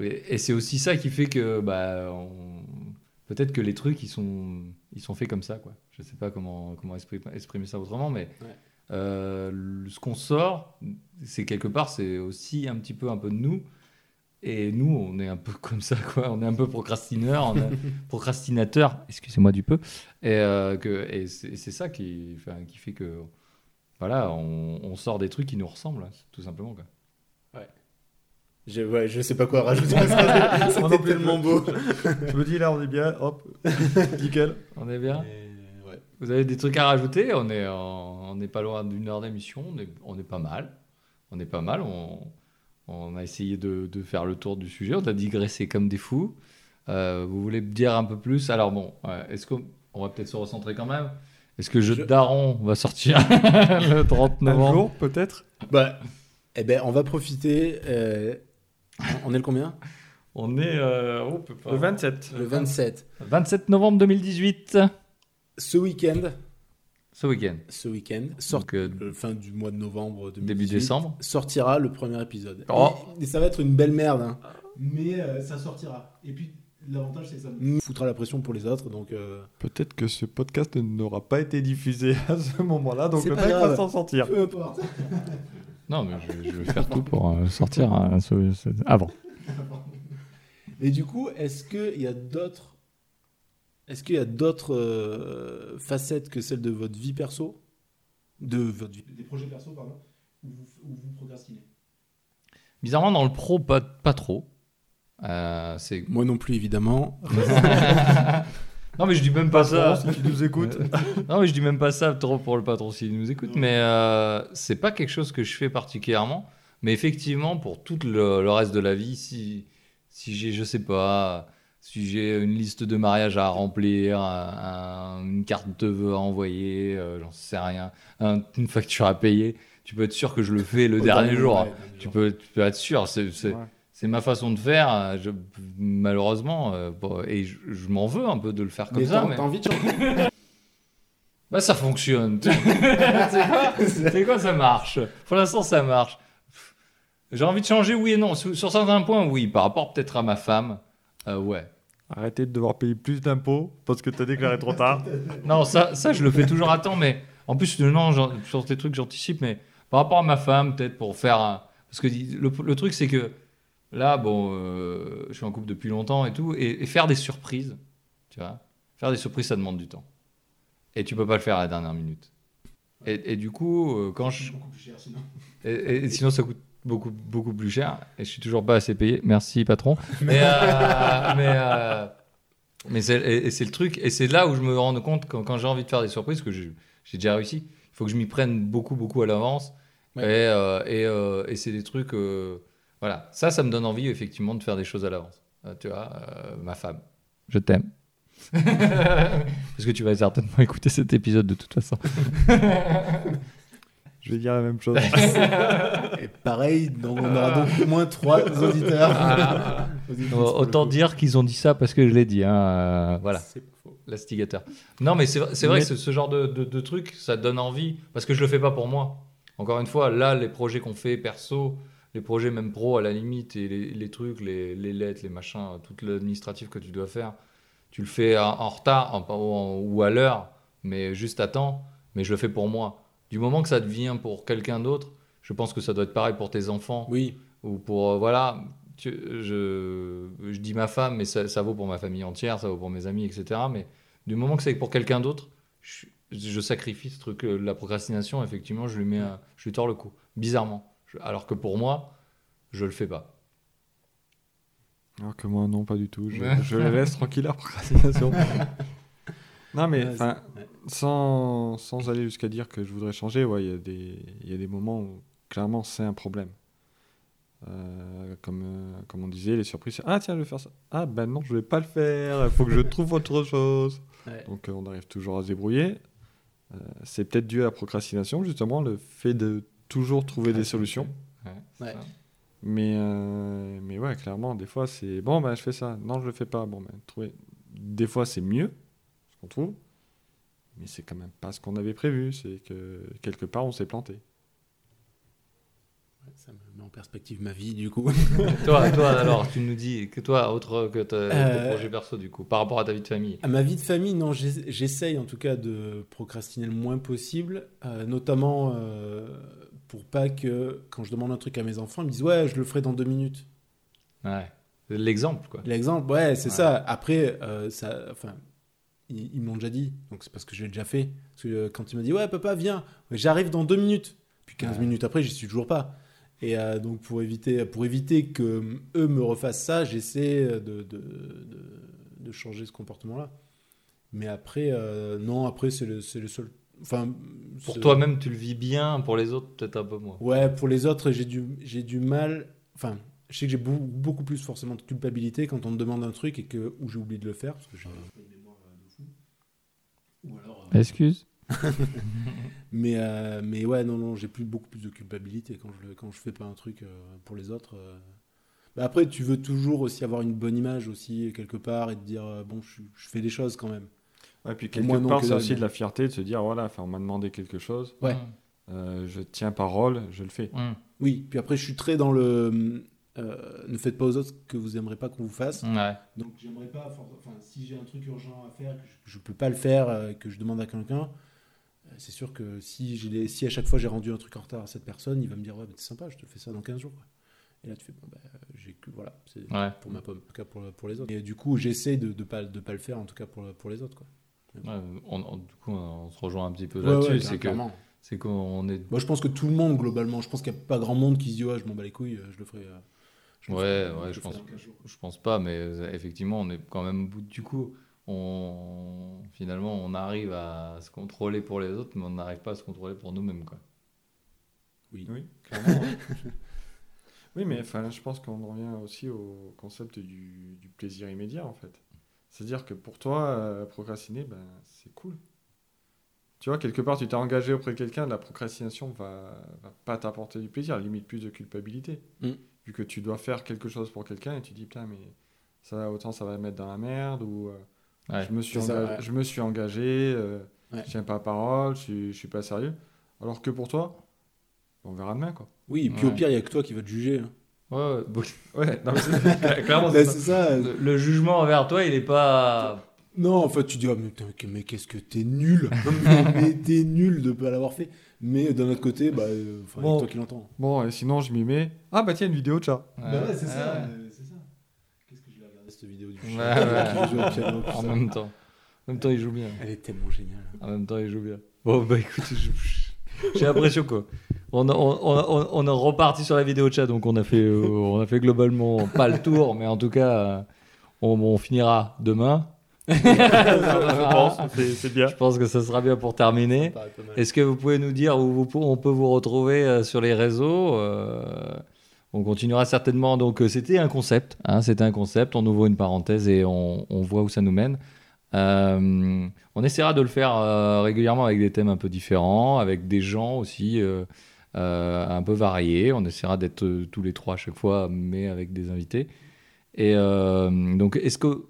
Speaker 1: et, et c'est aussi ça qui fait que bah, on- peut-être que les trucs ils sont ils sont faits comme ça quoi. Je sais pas comment comment exprimer, exprimer ça autrement, mais
Speaker 3: Ouais.
Speaker 1: euh, ce qu'on sort, c'est quelque part c'est aussi un petit peu un peu de nous. Et nous, on est un peu [laughs] comme ça, quoi. On est un peu procrastineur, [laughs] procrastinateur, excusez-moi du peu. Et, euh, que, et c'est ça qui, qui fait que, voilà, on, on sort des trucs qui nous ressemblent, hein, tout simplement. Quoi.
Speaker 3: Je, ouais, je sais pas quoi rajouter [laughs] c'était tellement beau
Speaker 2: Je me dis, là, on est bien, hop, [laughs] nickel.
Speaker 1: On est bien
Speaker 3: Et, ouais.
Speaker 1: Vous avez des trucs à rajouter? On est, en- on n'est pas loin d'une heure d'émission, on est, on est pas mal. On est pas mal, on, on a essayé de, de faire le tour du sujet, on a digressé comme des fous. Euh, vous voulez me dire un peu plus? Alors bon, est-ce qu'on on va peut-être se recentrer quand même? Est-ce que Jeu
Speaker 3: Je-
Speaker 1: de Daron va sortir [laughs] le 30
Speaker 2: Un
Speaker 1: novembre?
Speaker 2: jour, peut-être?
Speaker 3: Bah eh ben on va profiter euh, on est le combien?
Speaker 1: On est euh, on peut pas.
Speaker 2: Le 27.
Speaker 3: le 27
Speaker 1: 27 novembre 2018,
Speaker 3: ce week-end
Speaker 1: ce week-end.
Speaker 3: ce week-end sort
Speaker 1: Donc, euh,
Speaker 3: le fin du mois de novembre 2018,
Speaker 1: début décembre.
Speaker 3: sortira le premier épisode
Speaker 1: Oh.
Speaker 3: et, et ça va être une belle merde hein.
Speaker 4: Mais euh, ça sortira. Et puis, l'avantage, c'est que ça me.
Speaker 3: nous foutra la pression pour les autres donc euh,
Speaker 2: Peut-être que ce podcast n'aura pas été diffusé [laughs] à ce moment-là, donc
Speaker 3: C'est
Speaker 2: le
Speaker 3: pas
Speaker 2: mec va s'en sortir.
Speaker 3: peu importe [laughs]
Speaker 1: Non, mais je, je vais faire tout pour euh, sortir ce- ce- avant.
Speaker 3: Et du coup, est-ce qu'il y a d'autres, est-ce qu'il y a d'autres euh, facettes que celles de votre vie perso, de votre vie
Speaker 4: Des projets perso, pardon, où vous, où vous procrastinez?
Speaker 1: Bizarrement, dans le pro, pas, pas trop. Euh, c'est...
Speaker 3: Moi non plus, évidemment. [laughs] [laughs]
Speaker 1: non, mais je dis même pas ça.
Speaker 2: si tu nous écoutes. [laughs]
Speaker 1: non, mais je dis même pas ça trop pour le patron s'il nous écoute.
Speaker 4: Non.
Speaker 1: Mais euh, c'est pas quelque chose que je fais particulièrement. Mais effectivement, pour tout le, le reste de la vie, si, si j'ai, je sais pas, si j'ai une liste de mariage à remplir, un- un- une carte de vœux à envoyer, euh, j'en sais rien, un- une facture à payer, tu peux être sûr que je le fais le dernier jour. Tu peux, tu peux être sûr. C'est, c'est-
Speaker 2: Ouais.
Speaker 1: C'est ma façon de faire. euh, Je, malheureusement, euh, bon, et je, je m'en veux un peu de le faire comme
Speaker 3: Mais
Speaker 1: ça. mais-
Speaker 3: t'as envie de changer [laughs]
Speaker 1: bah ça fonctionne. [laughs] c'est quoi? C'est quoi? Ça marche Pour l'instant ça marche. J'ai envie de changer oui et non. Sur, sur certains points oui. Par rapport peut-être à ma femme. euh, ouais.
Speaker 2: Arrêtez de devoir payer plus d'impôts parce que t'as déclaré trop tard. [laughs]
Speaker 1: Non ça, ça je le fais toujours à temps. Mais en plus non sur tes trucs j'anticipe. Mais par rapport à ma femme peut-être pour faire un... Parce que le, le truc c'est que là bon euh, je suis en couple depuis longtemps et tout. Et, et faire des surprises. Tu vois Faire des surprises ça demande du temps. Et tu peux pas le faire à la dernière minute. Et, et du coup, euh, quand je,
Speaker 4: beaucoup plus cher sinon. [laughs]
Speaker 1: Et, et sinon, ça coûte beaucoup, beaucoup plus cher. Et je suis toujours pas assez payé. Merci, patron. [laughs] Mais, euh, [laughs] mais, mais c'est, et, et c'est le truc. Et c'est là où je me rends compte quand, quand j'ai envie de faire des surprises, que j'ai, j'ai déjà réussi. Il faut que je m'y prenne beaucoup, beaucoup à l'avance.
Speaker 3: Ouais.
Speaker 1: Et, euh, et, euh, et c'est des trucs. euh, voilà. Ça, ça me donne envie, effectivement, de faire des choses à l'avance. Euh, tu vois, euh, ma femme, je t'aime. [laughs] Parce que tu vas certainement écouter cet épisode de toute façon. [laughs]
Speaker 2: Je vais dire la même chose. [laughs]
Speaker 3: Et pareil, donc on aura donc au moins trois auditeurs. Le
Speaker 1: Autant dire qu'ils ont dit ça parce que je l'ai dit. hein, euh, voilà. L'astigateur. Non, mais c'est vrai, c'est vrai
Speaker 3: Mais-
Speaker 1: que ce, ce genre de, de, de truc, ça donne envie. Parce que je le fais pas pour moi. Encore une fois, là, les projets qu'on fait perso, les projets même pro à la limite, et les, les trucs, les, les lettres, les machins, tout l'administratif que tu dois faire, tu le fais en, en retard en- en- ou à l'heure, mais juste à temps. Mais je le fais pour moi. Du moment que ça devient pour quelqu'un d'autre, je pense que ça doit être pareil pour tes enfants
Speaker 3: Oui,
Speaker 1: ou pour euh, voilà tu- je, je dis ma femme mais ça, ça vaut pour ma famille entière ça vaut pour mes amis etc mais du moment que c'est pour quelqu'un d'autre je, je sacrifie ce truc euh, la procrastination effectivement je lui mets je lui tords le cou bizarrement Je- alors que pour moi je le fais pas
Speaker 2: Alors que moi, non, pas du tout. Je,
Speaker 1: Ouais.
Speaker 2: je les laisse tranquille, leur procrastination. [laughs] non, mais
Speaker 3: Ouais, ouais.
Speaker 2: sans, sans aller jusqu'à dire que je voudrais changer, ouais, il y, a des- il y a des moments où clairement c'est un problème. Euh, comme, euh, comme on disait, les surprises, c'est, ah tiens, je vais faire ça. Ah ben non, je vais pas le faire, il faut que je trouve autre chose. Donc euh, on arrive toujours à se débrouiller. C'est peut-être dû à la procrastination, justement, le fait de toujours trouver des solutions.
Speaker 1: Ouais.
Speaker 2: Mais, euh, mais ouais, clairement, des fois, c'est bon, ben, je fais ça. Non, je le fais pas. Bon, ben, trouver... Des fois, c'est mieux, ce qu'on trouve. Mais c'est quand même pas ce qu'on avait prévu. C'est que quelque part, on s'est planté.
Speaker 3: Ça me met en perspective ma vie, du coup. [laughs]
Speaker 1: toi toi [laughs] alors tu nous dis que toi autre que tes
Speaker 3: Euh,
Speaker 1: projets perso du coup par rapport à ta vie de famille
Speaker 3: À ma vie de famille, non, j'ess- j'essaye en tout cas de procrastiner le moins possible, euh, notamment euh, pour pas que quand je demande un truc à mes enfants, ils me disent ouais, je le ferai dans deux minutes.
Speaker 1: ouais l'exemple quoi
Speaker 3: L'exemple, ouais, c'est
Speaker 1: Ouais.
Speaker 3: ça. Après, euh, ça, enfin, ils, ils m'ont déjà dit, donc c'est parce que je l'ai déjà fait. Parce que euh, quand il m'a dit ouais, papa, viens, j'arrive dans deux minutes. Puis 15
Speaker 1: Ouais.
Speaker 3: minutes après, j'y suis toujours pas. Et euh, donc pour éviter, pour éviter que eux me refassent ça, j'essaie de, de, de, de changer ce comportement-là. Mais après, non, après c'est le, c'est le seul. Enfin,
Speaker 1: pour toi-même tu le vis bien pour les autres peut-être un peu moins
Speaker 3: Ouais, pour les autres, j'ai du, j'ai du mal. Enfin, je sais que j'ai beaucoup, beaucoup plus forcément de culpabilité quand on me demande un truc et que où j'ai oublié de le faire parce que j'ai euh. Ou alors. euh,
Speaker 1: excuse [laughs]
Speaker 3: mais euh, mais ouais, non non, j'ai plus beaucoup plus de culpabilité quand je le, quand je fais pas un truc euh, pour les autres. euh. Bah après, tu veux toujours aussi avoir une bonne image aussi quelque part et te dire euh, bon, je, je fais des choses quand même.
Speaker 2: Ouais, puis
Speaker 3: Pour
Speaker 2: quelque part, c'est aussi de la fierté de se dire voilà, enfin, on m'a demandé quelque chose.
Speaker 3: Ouais.
Speaker 2: euh, je tiens parole, je le fais.
Speaker 3: Oui, puis après, je suis très dans le euh, ne faites pas aux autres ce que vous aimeriez pas qu'on vous fasse.
Speaker 1: ouais
Speaker 3: Donc j'aimerais pas, enfin si j'ai un truc urgent à faire, que je, je peux pas le faire, euh, que je demande à quelqu'un, euh, c'est sûr que si, j'ai si à chaque fois j'ai rendu un truc en retard à cette personne, il va me dire ouais mais c'est sympa, je te fais ça dans 15 jours. quoi. Et là tu fais bon bah j'ai que voilà, c'est
Speaker 1: ouais
Speaker 3: pour ma pomme, en tout cas pour, pour les autres. Et du coup j'essaie de, de pas de pas le faire en tout cas pour, pour les autres quoi.
Speaker 1: Ouais, on, on- du coup, on se rejoint un petit peu là-dessus.
Speaker 3: ouais,
Speaker 1: c'est que c'est qu'on est.
Speaker 3: Moi je pense que tout le monde globalement, je pense qu'il n'y a pas grand monde qui se dit ouais je m'en bats les couilles, euh, je le ferai. euh, je
Speaker 1: Ouais,
Speaker 3: ferai-
Speaker 1: ouais, je
Speaker 3: ferai
Speaker 1: pense.
Speaker 3: dans 15 jours.
Speaker 1: Je pense pas, mais euh, effectivement, on est quand même au bout du coup. On finalement, on arrive à se contrôler pour les autres, mais on n'arrive pas à se contrôler pour nous-mêmes, quoi.
Speaker 3: Oui.
Speaker 2: Oui, [laughs] clairement. oui, mais enfin, je pense qu'on en revient aussi au concept du, du plaisir immédiat, en fait. C'est-à-dire que pour toi, euh, procrastiner, ben, c'est cool. Tu vois, quelque part, tu t'es engagé auprès de quelqu'un, la procrastination va, va pas t'apporter du plaisir, limite plus de culpabilité.
Speaker 3: Mm.
Speaker 2: Vu que tu dois faire quelque chose pour quelqu'un et tu dis, putain, mais ça, autant ça va me mettre dans la merde, ou euh,
Speaker 1: Ouais.
Speaker 2: je, me suis
Speaker 3: ça,
Speaker 2: engagé,
Speaker 3: ouais.
Speaker 2: je me suis engagé, euh,
Speaker 3: Ouais.
Speaker 2: je tiens pas parole, je, suis- je suis pas sérieux. Alors que pour toi, on verra demain, quoi.
Speaker 3: Oui, et puis au pire il y a que toi qui va te juger. hein.
Speaker 1: Ouais, ouais, [laughs]
Speaker 2: Ouais, non, mais c'est- [laughs] clairement, c'est ça.
Speaker 1: le, le jugement envers toi, il est pas.
Speaker 3: Non, en fait, tu dis, ah, mais, mais qu'est-ce que t'es nul [laughs] Mais t'es nul de pas l'avoir fait. Mais d'un autre côté, bah, euh,
Speaker 2: Bon.
Speaker 3: toi qui l'entends.
Speaker 2: Bon, et sinon, je m'y mets. Ah, bah tiens, une vidéo de chat.
Speaker 1: Ouais,
Speaker 3: Bah c'est ça.
Speaker 1: ouais.
Speaker 3: euh, c'est ça. Qu'est-ce que je vais regarder cette vidéo du
Speaker 1: Ouais,
Speaker 3: chat
Speaker 1: ouais.
Speaker 3: qui joue au piano,
Speaker 1: En
Speaker 3: ça.
Speaker 1: même temps. En même temps, il joue bien.
Speaker 3: Elle est tellement géniale.
Speaker 1: En même temps, il joue bien. Bon, bah écoute, j'ai l'impression quoi. On, a- on, on, on est reparti sur la vidéo chat, donc on a fait, euh, [laughs] on a fait globalement pas le tour, mais en tout cas, euh, on, on finira demain. [laughs]
Speaker 2: je pense, c'est- c'est bien.
Speaker 1: Je pense que ça sera bien pour terminer. Est-ce que vous pouvez nous dire où vous, on peut vous retrouver euh, sur les réseaux euh, On continuera certainement. Donc, c'était un concept. hein, c'était un concept. On ouvre une parenthèse et on, on voit où ça nous mène. Euh, on essaiera de le faire euh, régulièrement avec des thèmes un peu différents, avec des gens aussi euh, un peu variés. On essaiera d'être euh, tous les trois à chaque fois, mais avec des invités. Et euh, donc, est-ce que,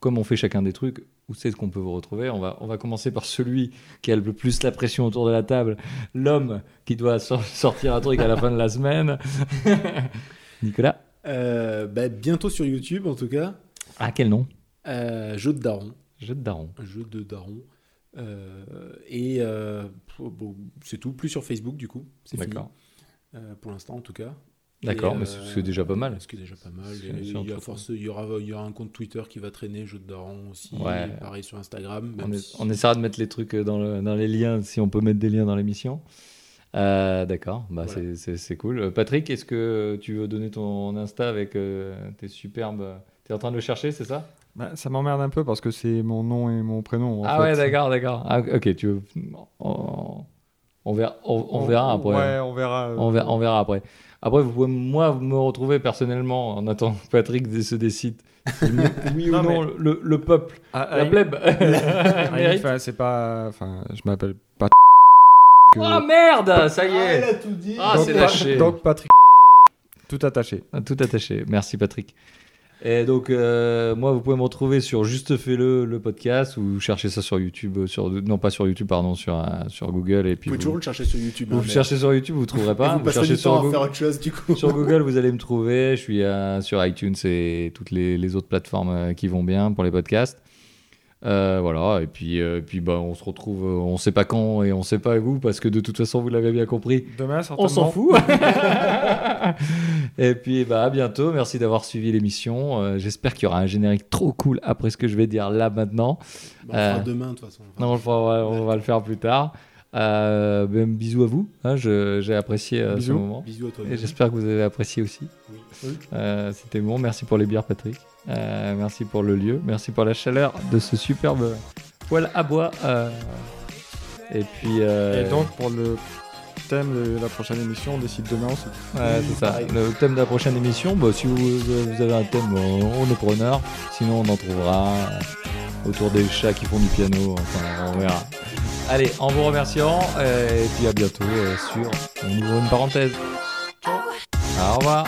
Speaker 1: comme on fait chacun des trucs, où c'est qu'on peut vous retrouver? On va, on va commencer par celui qui a le plus la pression autour de la table, l'homme qui doit sor- sortir un truc à la fin de la semaine. [laughs] Nicolas?
Speaker 3: Euh, bah, bientôt sur YouTube, en tout cas.
Speaker 1: Ah, quel nom?
Speaker 3: Euh, jeu de daron.
Speaker 1: Jeu de daron.
Speaker 3: Jeu de daron. Euh, et euh, bon, c'est tout. Plus sur Facebook, du coup. C'est fini.
Speaker 1: D'accord.
Speaker 3: Euh, pour l'instant, en tout cas.
Speaker 1: D'accord, mais c'est c'est déjà pas mal.
Speaker 3: Ce qui est déjà pas mal.
Speaker 1: C'est- c'est
Speaker 3: il, y a
Speaker 1: entre-
Speaker 3: force- il, y aura, il y aura un compte Twitter qui va traîner, jeu de daron aussi.
Speaker 1: Ouais.
Speaker 3: Pareil sur Instagram.
Speaker 1: On,
Speaker 3: même
Speaker 1: est-
Speaker 3: si-
Speaker 1: on essaiera de mettre les trucs dans, le- dans les liens, si on peut mettre des liens dans l'émission. Euh, D'accord, bah
Speaker 3: Voilà.
Speaker 1: c'est- c'est c'est cool. Patrick, est-ce que tu veux donner ton Insta avec euh, tes superbes. Tu es en train de le chercher, c'est ça?
Speaker 2: Bah, ça m'emmerde un peu parce que c'est mon nom et mon prénom. en
Speaker 1: Ah
Speaker 2: fait.
Speaker 1: ouais, d'accord, d'accord. Ah, ok, tu veux. On, on verra, on, on verra après.
Speaker 2: Ouais, on verra. euh,
Speaker 1: On verra, on verra après. Après, vous pouvez, moi, vous me retrouver personnellement en attendant que Patrick se décide. oui [laughs] ou
Speaker 2: Non,
Speaker 1: non, le, le peuple,
Speaker 2: Ah,
Speaker 1: la
Speaker 2: ah,
Speaker 1: plèbe, [laughs]
Speaker 2: ah, [laughs] enfin, c'est pas. Enfin, je m'appelle pas. que-
Speaker 1: Oh merde, ça y
Speaker 3: Ah,
Speaker 1: est.
Speaker 3: elle a tout dit.
Speaker 1: Ah, c'est lâché.
Speaker 2: Donc Patrick. Tout attaché.
Speaker 1: Ah, Tout attaché. Merci Patrick. Et donc, euh, moi, vous pouvez me retrouver sur Juste Fais-le, le podcast, ou cherchez ça sur YouTube, euh, sur, non pas sur YouTube, pardon, sur, euh, sur Google. Et
Speaker 3: Vous
Speaker 1: puis
Speaker 3: pouvez
Speaker 1: vous,
Speaker 3: toujours le chercher sur YouTube.
Speaker 1: vous
Speaker 3: hein, mais-
Speaker 1: cherchez sur YouTube, vous ne trouverez [laughs] pas.
Speaker 3: vous
Speaker 1: Vous, cherchez sur Google.
Speaker 3: faire autre chose, du coup.
Speaker 1: Sur Google, vous allez me trouver. Je suis euh, sur iTunes et toutes les, les autres plateformes qui vont bien pour les podcasts. Euh, voilà, et puis, euh, puis bah, on se retrouve, euh, on sait pas quand et on sait pas où, parce que de toute façon, vous l'avez bien compris,
Speaker 2: Demain,
Speaker 1: on s'en fout. [laughs] et puis bah, à bientôt, merci d'avoir suivi l'émission. Euh, J'espère qu'il y aura un générique trop cool après ce que je vais dire là maintenant.
Speaker 3: Bah, on fera demain, de toute façon.
Speaker 1: Non, on, le fera- on va, on va le faire plus tard. Euh, ben, bisous à vous, hein, j'ai apprécié euh, ce moment.
Speaker 3: Bisous à toi.
Speaker 1: Et j'espère que vous avez apprécié aussi.
Speaker 3: Oui.
Speaker 1: Euh, C'était bon. Merci pour les bières, Patrick. Euh, merci pour le lieu. Merci pour la chaleur de ce superbe poêle à bois. Euh, et puis. euh,
Speaker 2: Et donc, pour le thème de la prochaine émission, on décide demain aussi.
Speaker 1: ouais, c'est ça.
Speaker 3: pareil.
Speaker 1: Le thème de la prochaine émission, bah, si vous, vous avez un thème, on, on est preneur. Sinon, on en trouvera euh, autour des chats qui font du piano. Enfin, on verra. Allez, en vous remerciant. euh, et puis à bientôt euh, sur. On une parenthèse. Au revoir.